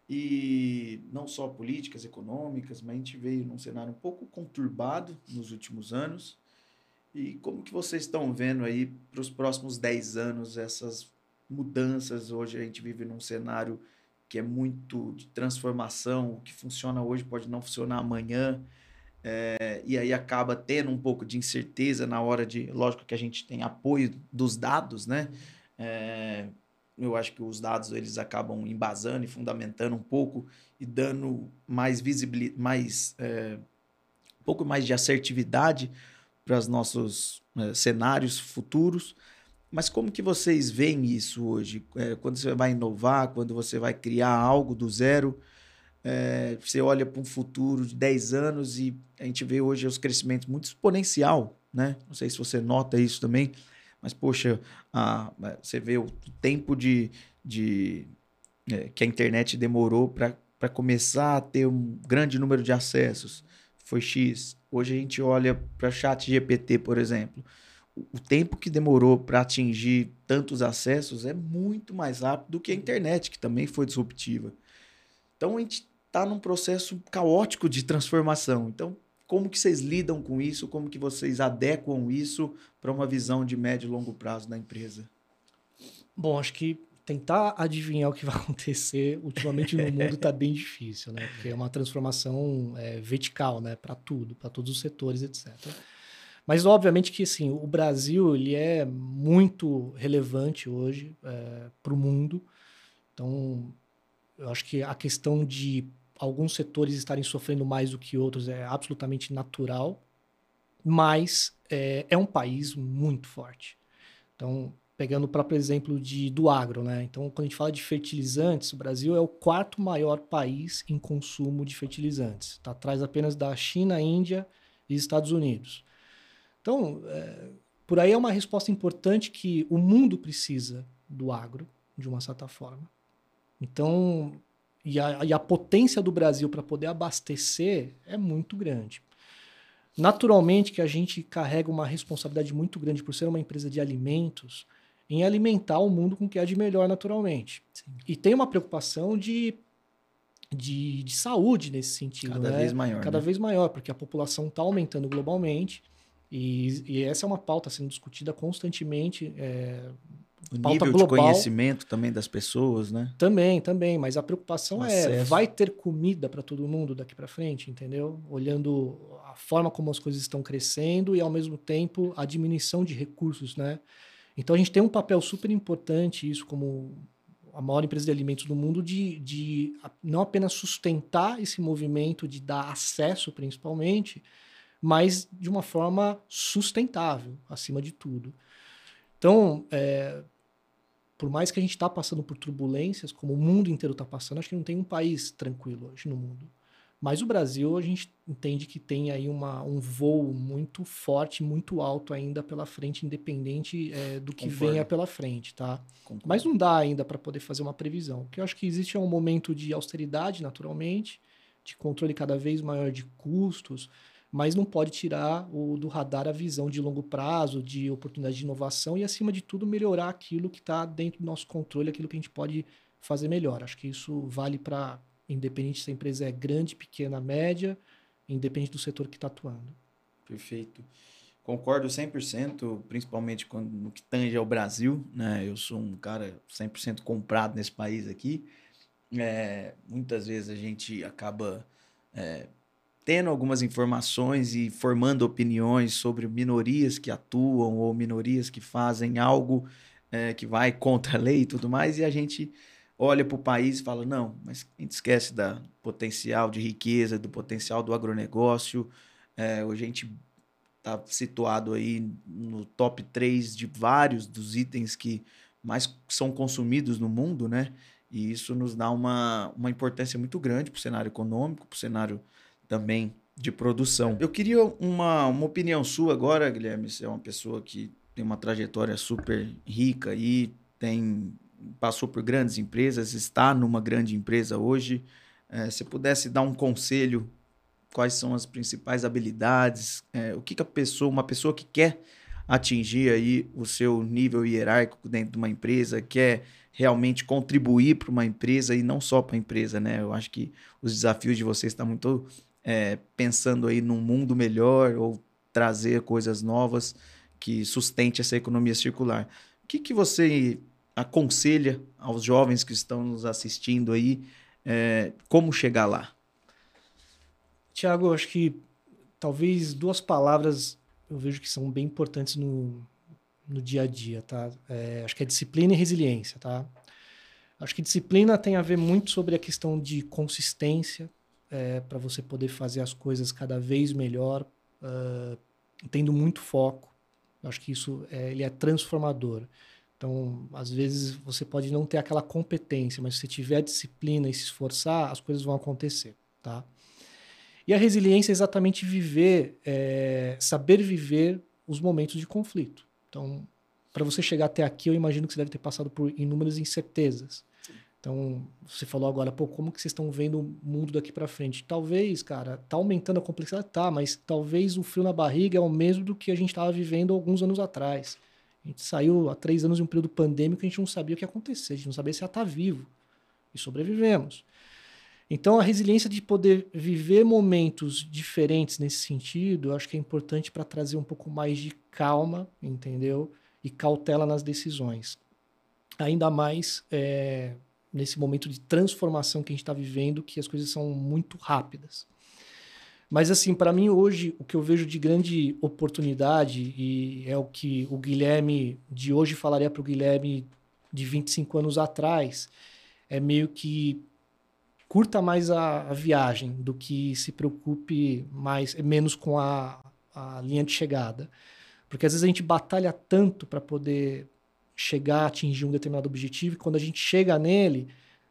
S1: E não só políticas, econômicas, mas a gente veio num cenário um pouco conturbado nos últimos anos. E como que vocês estão vendo aí para os próximos 10 anos essas mudanças? Hoje a gente vive num cenário que é muito de transformação, o que funciona hoje pode não funcionar amanhã. É, e aí acaba tendo um pouco de incerteza na hora de. Lógico que a gente tem apoio dos dados, né? É, eu acho que os dados eles acabam embasando e fundamentando um pouco e dando mais visibilidade, mais é, um pouco mais de assertividade para os nossos cenários futuros. Mas como que vocês veem isso hoje? É, quando você vai inovar, quando você vai criar algo do zero, é, você olha para um futuro de 10 anos e a gente vê hoje os crescimentos muito exponencial, né? Não sei se você nota isso também, mas, poxa, a, você vê o tempo de, de é, que a internet demorou para começar a ter um grande número de acessos. Foi X. Hoje a gente olha para chat GPT, por exemplo. O tempo que demorou para atingir tantos acessos é muito mais rápido do que a internet, que também foi disruptiva. Então a gente está num processo caótico de transformação. Então, como que vocês lidam com isso? Como que vocês adequam isso para uma visão de médio e longo prazo da empresa?
S2: Bom, acho que tentar adivinhar o que [laughs] vai acontecer ultimamente no mundo está bem difícil, né? Porque é uma transformação é, vertical, né? Para tudo, para todos os setores, etc. Mas obviamente que assim, o Brasil ele é muito relevante hoje é, para o mundo. Então, eu acho que a questão de alguns setores estarem sofrendo mais do que outros é absolutamente natural, mas é, é um país muito forte. Então, pegando o próprio exemplo de, do agro, né? Então, quando a gente fala de fertilizantes, o Brasil é o quarto maior país em consumo de fertilizantes. Está atrás apenas da China, Índia e Estados Unidos. Então, é, por aí é uma resposta importante que o mundo precisa do agro, de uma certa forma. Então, e a, e a potência do Brasil para poder abastecer é muito grande. Naturalmente que a gente carrega uma responsabilidade muito grande por ser uma empresa de alimentos, em alimentar o mundo com o que há de melhor naturalmente. Sim. E tem uma preocupação de, de, de saúde nesse sentido.
S1: Cada
S2: né?
S1: vez maior.
S2: Cada
S1: né?
S2: vez maior, porque a população está aumentando globalmente. E, e, essa é uma pauta sendo discutida constantemente. É,
S1: o nível global, de conhecimento também das pessoas, né?
S2: Também, também. Mas a preocupação é: vai ter comida para todo mundo daqui para frente, entendeu? Olhando a forma como as coisas estão crescendo e, ao mesmo tempo, a diminuição de recursos, né? Então a gente tem um papel super importante, isso como a maior empresa de alimentos do mundo, de, de não apenas sustentar esse movimento, de dar acesso principalmente, mas de uma forma sustentável, acima de tudo. Então, é, por mais que a gente está passando por turbulências, como o mundo inteiro está passando, acho que não tem um país tranquilo hoje no mundo. Mas o Brasil, a gente entende que tem aí uma, um voo muito forte, muito alto ainda pela frente, independente é, do que Concordo. venha pela frente, tá? Concordo. Mas não dá ainda para poder fazer uma previsão. O que eu acho que existe é um momento de austeridade, naturalmente, de controle cada vez maior de custos, mas não pode tirar o, do radar a visão de longo prazo, de oportunidade de inovação e, acima de tudo, melhorar aquilo que está dentro do nosso controle, aquilo que a gente pode fazer melhor. Acho que isso vale para independente se a empresa é grande, pequena, média, independente do setor que está atuando.
S1: Perfeito. Concordo 100%, principalmente quando, no que tange ao Brasil. Né? Eu sou um cara 100% comprado nesse país aqui. É, muitas vezes a gente acaba é, tendo algumas informações e formando opiniões sobre minorias que atuam ou minorias que fazem algo é, que vai contra a lei e tudo mais, e a gente olha para o país e fala: não, mas a gente esquece da potencial de riqueza, do potencial do agronegócio. É, a gente está situado aí no top 3 de vários dos itens que mais são consumidos no mundo, né? E isso nos dá uma, uma importância muito grande para o cenário econômico, para o cenário também de produção. Eu queria uma, uma opinião sua agora, Guilherme. Você é uma pessoa que tem uma trajetória super rica e tem passou por grandes empresas, está numa grande empresa hoje. É, se pudesse dar um conselho, quais são as principais habilidades, é, o que, que a pessoa, uma pessoa que quer atingir aí o seu nível hierárquico dentro de uma empresa, quer realmente contribuir para uma empresa e não só para a empresa, né? Eu acho que os desafios de vocês estão muito é, pensando aí num mundo melhor ou trazer coisas novas que sustente essa economia circular. O que, que você aconselha aos jovens que estão nos assistindo aí é, como chegar lá?
S2: Tiago, acho que talvez duas palavras eu vejo que são bem importantes no, no dia a dia, tá? É, acho que é disciplina e resiliência, tá? Acho que disciplina tem a ver muito sobre a questão de consistência, é, para você poder fazer as coisas cada vez melhor, uh, tendo muito foco. Acho que isso é, ele é transformador. Então, às vezes você pode não ter aquela competência, mas se você tiver disciplina e se esforçar, as coisas vão acontecer, tá? E a resiliência é exatamente viver, é, saber viver os momentos de conflito. Então, para você chegar até aqui, eu imagino que você deve ter passado por inúmeras incertezas. Então, você falou agora, pô, como que vocês estão vendo o mundo daqui para frente? Talvez, cara, tá aumentando a complexidade, tá, mas talvez o frio na barriga é o mesmo do que a gente estava vivendo alguns anos atrás. A gente saiu há três anos de um período pandêmico, a gente não sabia o que ia acontecer, a gente não sabia se ia estar vivo. E sobrevivemos. Então, a resiliência de poder viver momentos diferentes nesse sentido, eu acho que é importante para trazer um pouco mais de calma, entendeu? E cautela nas decisões. Ainda mais é, nesse momento de transformação que a gente está vivendo, que as coisas são muito rápidas. Mas, assim, para mim hoje, o que eu vejo de grande oportunidade, e é o que o Guilherme de hoje falaria para o Guilherme de 25 anos atrás, é meio que curta mais a, a, viagem do que se preocupe mais menos com a, a linha de chegada. Porque às vezes a gente batalha tanto para poder chegar a atingir um determinado objetivo, e quando a gente chega nele,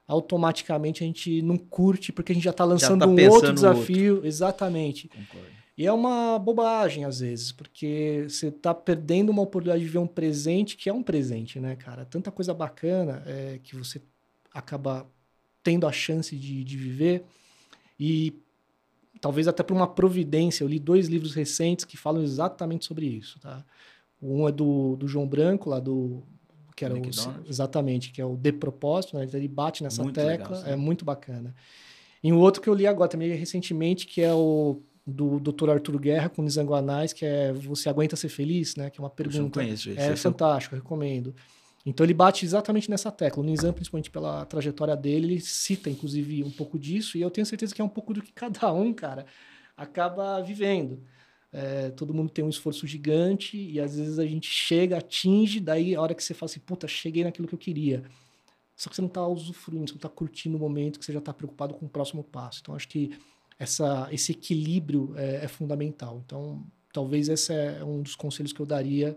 S2: automaticamente a gente não curte, porque a gente já está lançando já tá um outro desafio. Outro. Exatamente. Concordo. E é uma bobagem, às vezes, porque você está perdendo uma oportunidade de ver um presente que é um presente, né, cara? Tanta coisa bacana é, que você acaba tendo a chance de, de viver. E talvez até por uma providência. Eu li dois livros recentes que falam exatamente sobre isso, tá? Um é do, do João Branco, lá do que era o, exatamente, que é o de propósito, né? Ele bate nessa muito tecla, legal, é muito bacana. E um outro que eu li agora também recentemente, que é o do Dr. Arthur Guerra com Nizanguanais, que é Você aguenta ser feliz, né? Que é uma pergunta. Eu não conheço esse. É, é fantástico, eu recomendo. Então ele bate exatamente nessa tecla. O Nizam, principalmente pela trajetória dele, ele cita, inclusive, um pouco disso, e eu tenho certeza que é um pouco do que [laughs] cada um, cara, acaba vivendo. É, todo mundo tem um esforço gigante e às vezes a gente chega, atinge, daí a hora que você fala assim, puta, cheguei naquilo que eu queria. Só que você não está usufruindo, você não está curtindo o momento, que você já está preocupado com o próximo passo. Então, acho que essa, esse equilíbrio é, é fundamental. Então, talvez esse é um dos conselhos que eu daria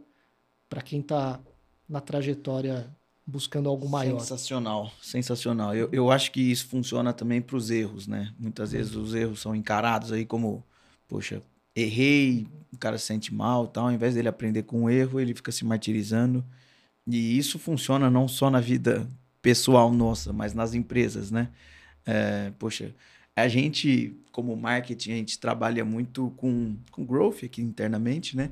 S2: para quem está na trajetória buscando algo maior.
S1: Sensacional, sensacional. Eu, eu acho que isso funciona também para os erros, né? Muitas vezes os erros são encarados aí como, poxa, errei, o cara se sente mal tal. Ao invés dele aprender com o erro, ele fica se martirizando. E isso funciona não só na vida pessoal nossa, mas nas empresas, né? É, poxa, a gente, como marketing, a gente trabalha muito com, com growth aqui internamente, né?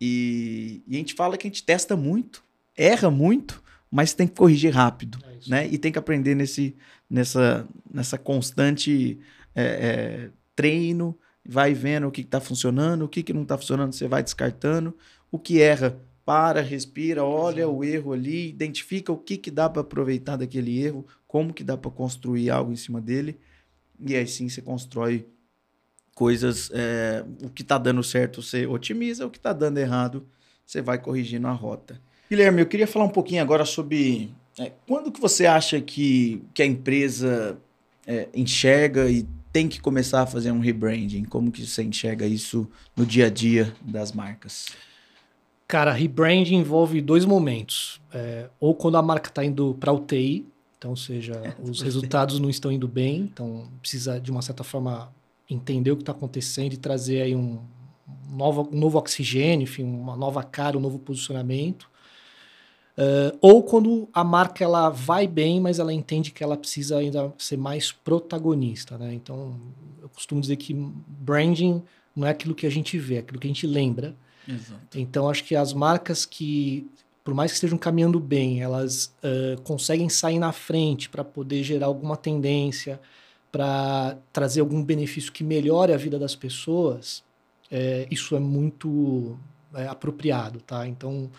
S1: E, e a gente fala que a gente testa muito, erra muito, mas tem que corrigir rápido, é né? E tem que aprender nesse, nessa, nessa constante é, é, treino, vai vendo o que está funcionando, o que, que não está funcionando, você vai descartando. O que erra, para, respira, olha o erro ali, identifica o que, que dá para aproveitar daquele erro, como que dá para construir algo em cima dele. E aí sim você constrói coisas. É, o que está dando certo você otimiza, o que está dando errado você vai corrigindo a rota. Guilherme, eu queria falar um pouquinho agora sobre é, quando que você acha que, que a empresa é, enxerga e tem que começar a fazer um rebranding? Como que você enxerga isso no dia a dia das marcas?
S2: Cara, rebranding envolve dois momentos. É, ou quando a marca está indo para UTI, então, ou seja, é, [laughs] os resultados não estão indo bem, então precisa, de uma certa forma, entender o que está acontecendo e trazer aí um, novo, um novo oxigênio, enfim, uma nova cara, um novo posicionamento. Uh, ou quando a marca ela vai bem, mas ela entende que ela precisa ainda ser mais protagonista, né? Então, eu costumo dizer que branding não é aquilo que a gente vê, é aquilo que a gente lembra. Exato. Então, acho que as marcas que, por mais que estejam caminhando bem, elas uh, conseguem sair na frente para poder gerar alguma tendência, para trazer algum benefício que melhore a vida das pessoas, é, isso é muito é, apropriado, tá? Então,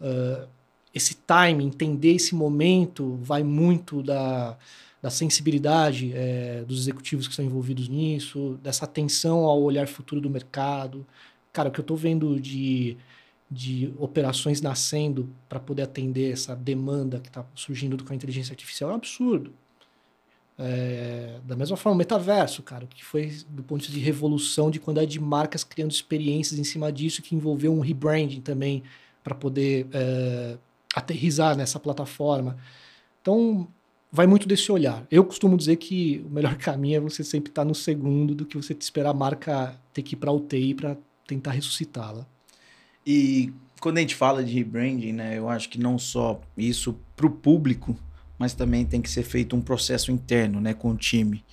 S2: uh, esse time, entender esse momento, vai muito da, da sensibilidade é, dos executivos que estão envolvidos nisso, dessa atenção ao olhar futuro do mercado. Cara, o que eu estou vendo de, de operações nascendo para poder atender essa demanda que está surgindo com a inteligência artificial é um absurdo. É, da mesma forma, o metaverso, cara, que foi do ponto de vista de revolução de quantidade de marcas criando experiências em cima disso, que envolveu um rebranding também para poder é, aterrizar nessa plataforma. Então, vai muito desse olhar. Eu costumo dizer que o melhor [laughs] caminho é você sempre estar no segundo do que você esperar a marca ter que ir para UTI para tentar ressuscitá-la.
S1: E quando a gente fala de rebranding, né, eu acho que não só isso para o público, mas também tem que ser feito um processo interno, né, com o time.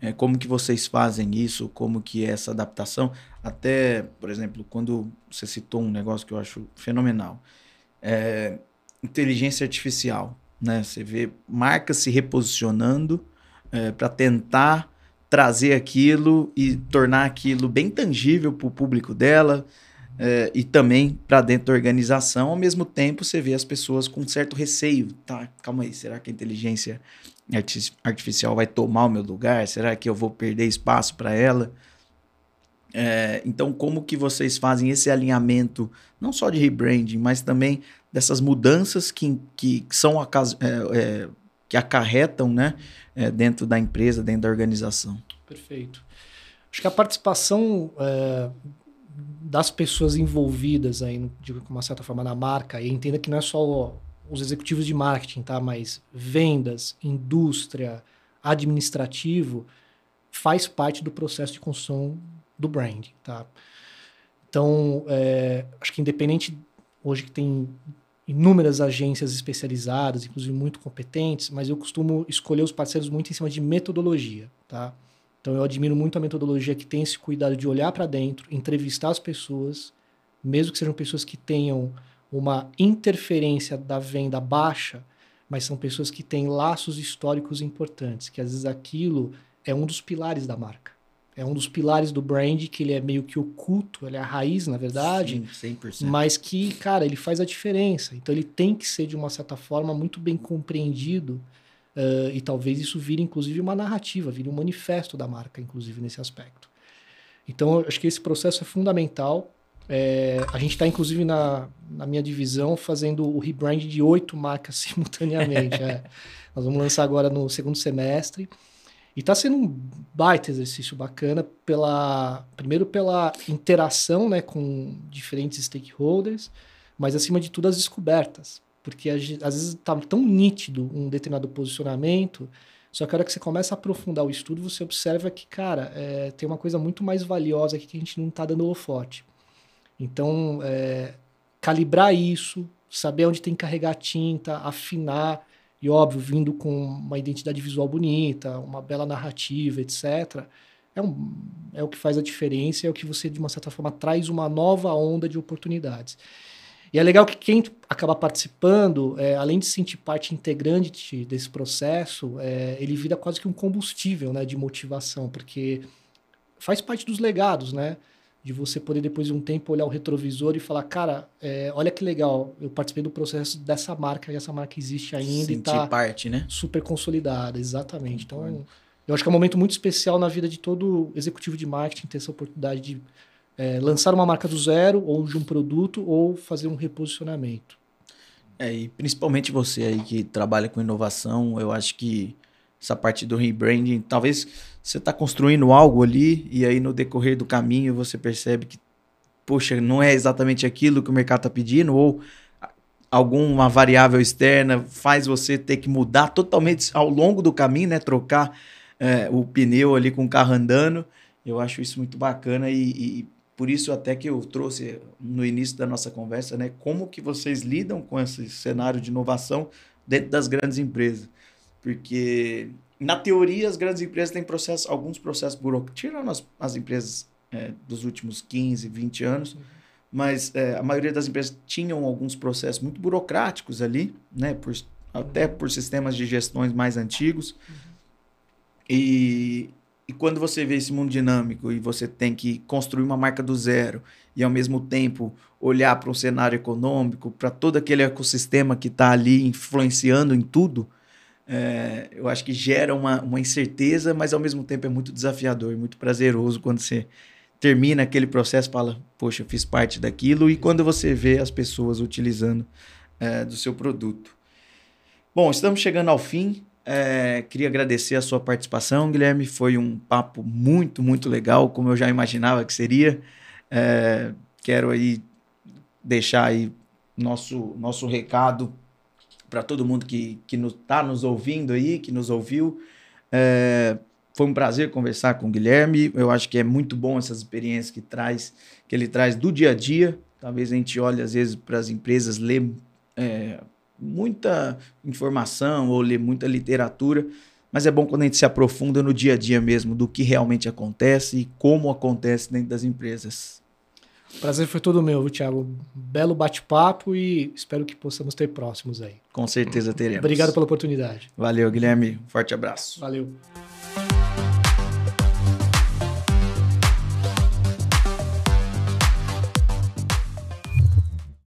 S1: É, como que vocês fazem isso? Como que é essa adaptação? Até, por exemplo, quando você citou um negócio que eu acho fenomenal. É, inteligência artificial. Né? Você vê marcas se reposicionando é, para tentar trazer aquilo e tornar aquilo bem tangível para o público dela é, e também para dentro da organização. Ao mesmo tempo, você vê as pessoas com certo receio. Tá, calma aí, será que a inteligência artificial vai tomar o meu lugar? Será que eu vou perder espaço para ela? É, então, como que vocês fazem esse alinhamento, não só de rebranding, mas também dessas mudanças que, que, são é, é, que acarretam né, é, dentro da empresa, dentro da organização?
S2: Perfeito. Acho que a participação é, das pessoas envolvidas aí, de uma certa forma, na marca, e entenda que não é só os executivos de marketing, tá? Mas vendas, indústria, administrativo, faz parte do processo de construção do brand, tá? Então, é, acho que independente hoje que tem inúmeras agências especializadas, inclusive muito competentes, mas eu costumo escolher os parceiros muito em cima de metodologia, tá? Então eu admiro muito a metodologia que tem esse cuidado de olhar para dentro, entrevistar as pessoas, mesmo que sejam pessoas que tenham uma interferência da venda baixa, mas são pessoas que têm laços históricos importantes, que às vezes aquilo é um dos pilares da marca. É um dos pilares do brand, que ele é meio que oculto, ele é a raiz, na verdade.
S1: Sim, 100%.
S2: Mas que, cara, ele faz a diferença. Então ele tem que ser, de uma certa forma, muito bem compreendido. Uh, e talvez isso vire, inclusive, uma narrativa, vire um manifesto da marca, inclusive, nesse aspecto. Então, acho que esse processo é fundamental. É, a gente está, inclusive, na, na minha divisão, fazendo o rebrand de oito marcas [laughs] simultaneamente. é. [laughs] Nós vamos lançar agora no segundo semestre. E está sendo um baita exercício bacana, pela, primeiro pela interação né, com diferentes stakeholders, mas acima de tudo as descobertas. Porque às vezes está tão nítido um determinado posicionamento, só que a hora que você começa a aprofundar o estudo, você observa que, cara, é, tem uma coisa muito mais valiosa aqui que a gente não está dando holofote. Então, é, calibrar isso, saber onde tem que carregar tinta, afinar, e óbvio, vindo com uma identidade visual bonita, uma bela narrativa, etc., é, um, é o que faz a diferença, é o que você, de uma certa forma, traz uma nova onda de oportunidades. E é legal que quem acaba participando, é, além de sentir parte integrante desse processo, é, ele vira quase que um combustível né, de motivação, porque faz parte dos legados, né? De você poder depois de um tempo olhar o retrovisor e falar, cara, é, olha que legal, eu participei do processo dessa marca e essa marca existe ainda
S1: Sentir
S2: e tá
S1: parte, né?
S2: super consolidada, exatamente. Então, eu acho que é um momento muito especial na vida de todo executivo de marketing ter essa oportunidade de é, lançar uma marca do zero ou de um produto ou fazer um reposicionamento.
S1: É, e principalmente você aí que trabalha com inovação, eu acho que essa parte do rebranding, talvez você está construindo algo ali e aí no decorrer do caminho você percebe que, poxa, não é exatamente aquilo que o mercado está pedindo ou alguma variável externa faz você ter que mudar totalmente ao longo do caminho, né? Trocar é, o pneu ali com o carro andando. Eu acho isso muito bacana e, e, por isso até que eu trouxe no início da nossa conversa, né? Como que vocês lidam com esse cenário de inovação dentro das grandes empresas? Porque, na teoria, as grandes empresas têm processos, alguns processos burocráticos, tirando as, as empresas é, dos últimos 15, 20 anos, uhum. mas é, a maioria das empresas tinham alguns processos muito burocráticos ali, né? Por, até por sistemas de gestões mais antigos. Uhum. E, e quando você vê esse mundo dinâmico e você tem que construir uma marca do zero e ao mesmo tempo olhar para um cenário econômico, para todo aquele ecossistema que está ali influenciando em tudo, é, eu acho que gera uma, uma incerteza, mas ao mesmo tempo é muito desafiador, muito prazeroso quando você termina aquele processo fala, poxa, eu fiz parte daquilo, e quando você vê as pessoas utilizando é, do seu produto. Bom, estamos chegando ao fim. É, queria agradecer a sua participação, Guilherme. Foi um papo muito, muito legal, como eu já imaginava que seria. É, quero aí deixar aí nosso, nosso recado para todo mundo que está nos, nos ouvindo aí, que nos ouviu. É, foi um prazer conversar com o Guilherme. Eu acho que é muito bom essas experiências que traz, que ele traz do dia a dia. Talvez a gente olhe às vezes para as empresas, lê é, muita informação ou lê muita literatura, mas é bom quando a gente se aprofunda no dia a dia mesmo do que realmente acontece e como acontece dentro das empresas.
S2: Prazer foi todo meu, Thiago. Belo bate-papo e espero que possamos ter próximos aí.
S1: Com certeza teremos.
S2: Obrigado pela oportunidade.
S1: Valeu, Guilherme. Forte abraço.
S2: Valeu.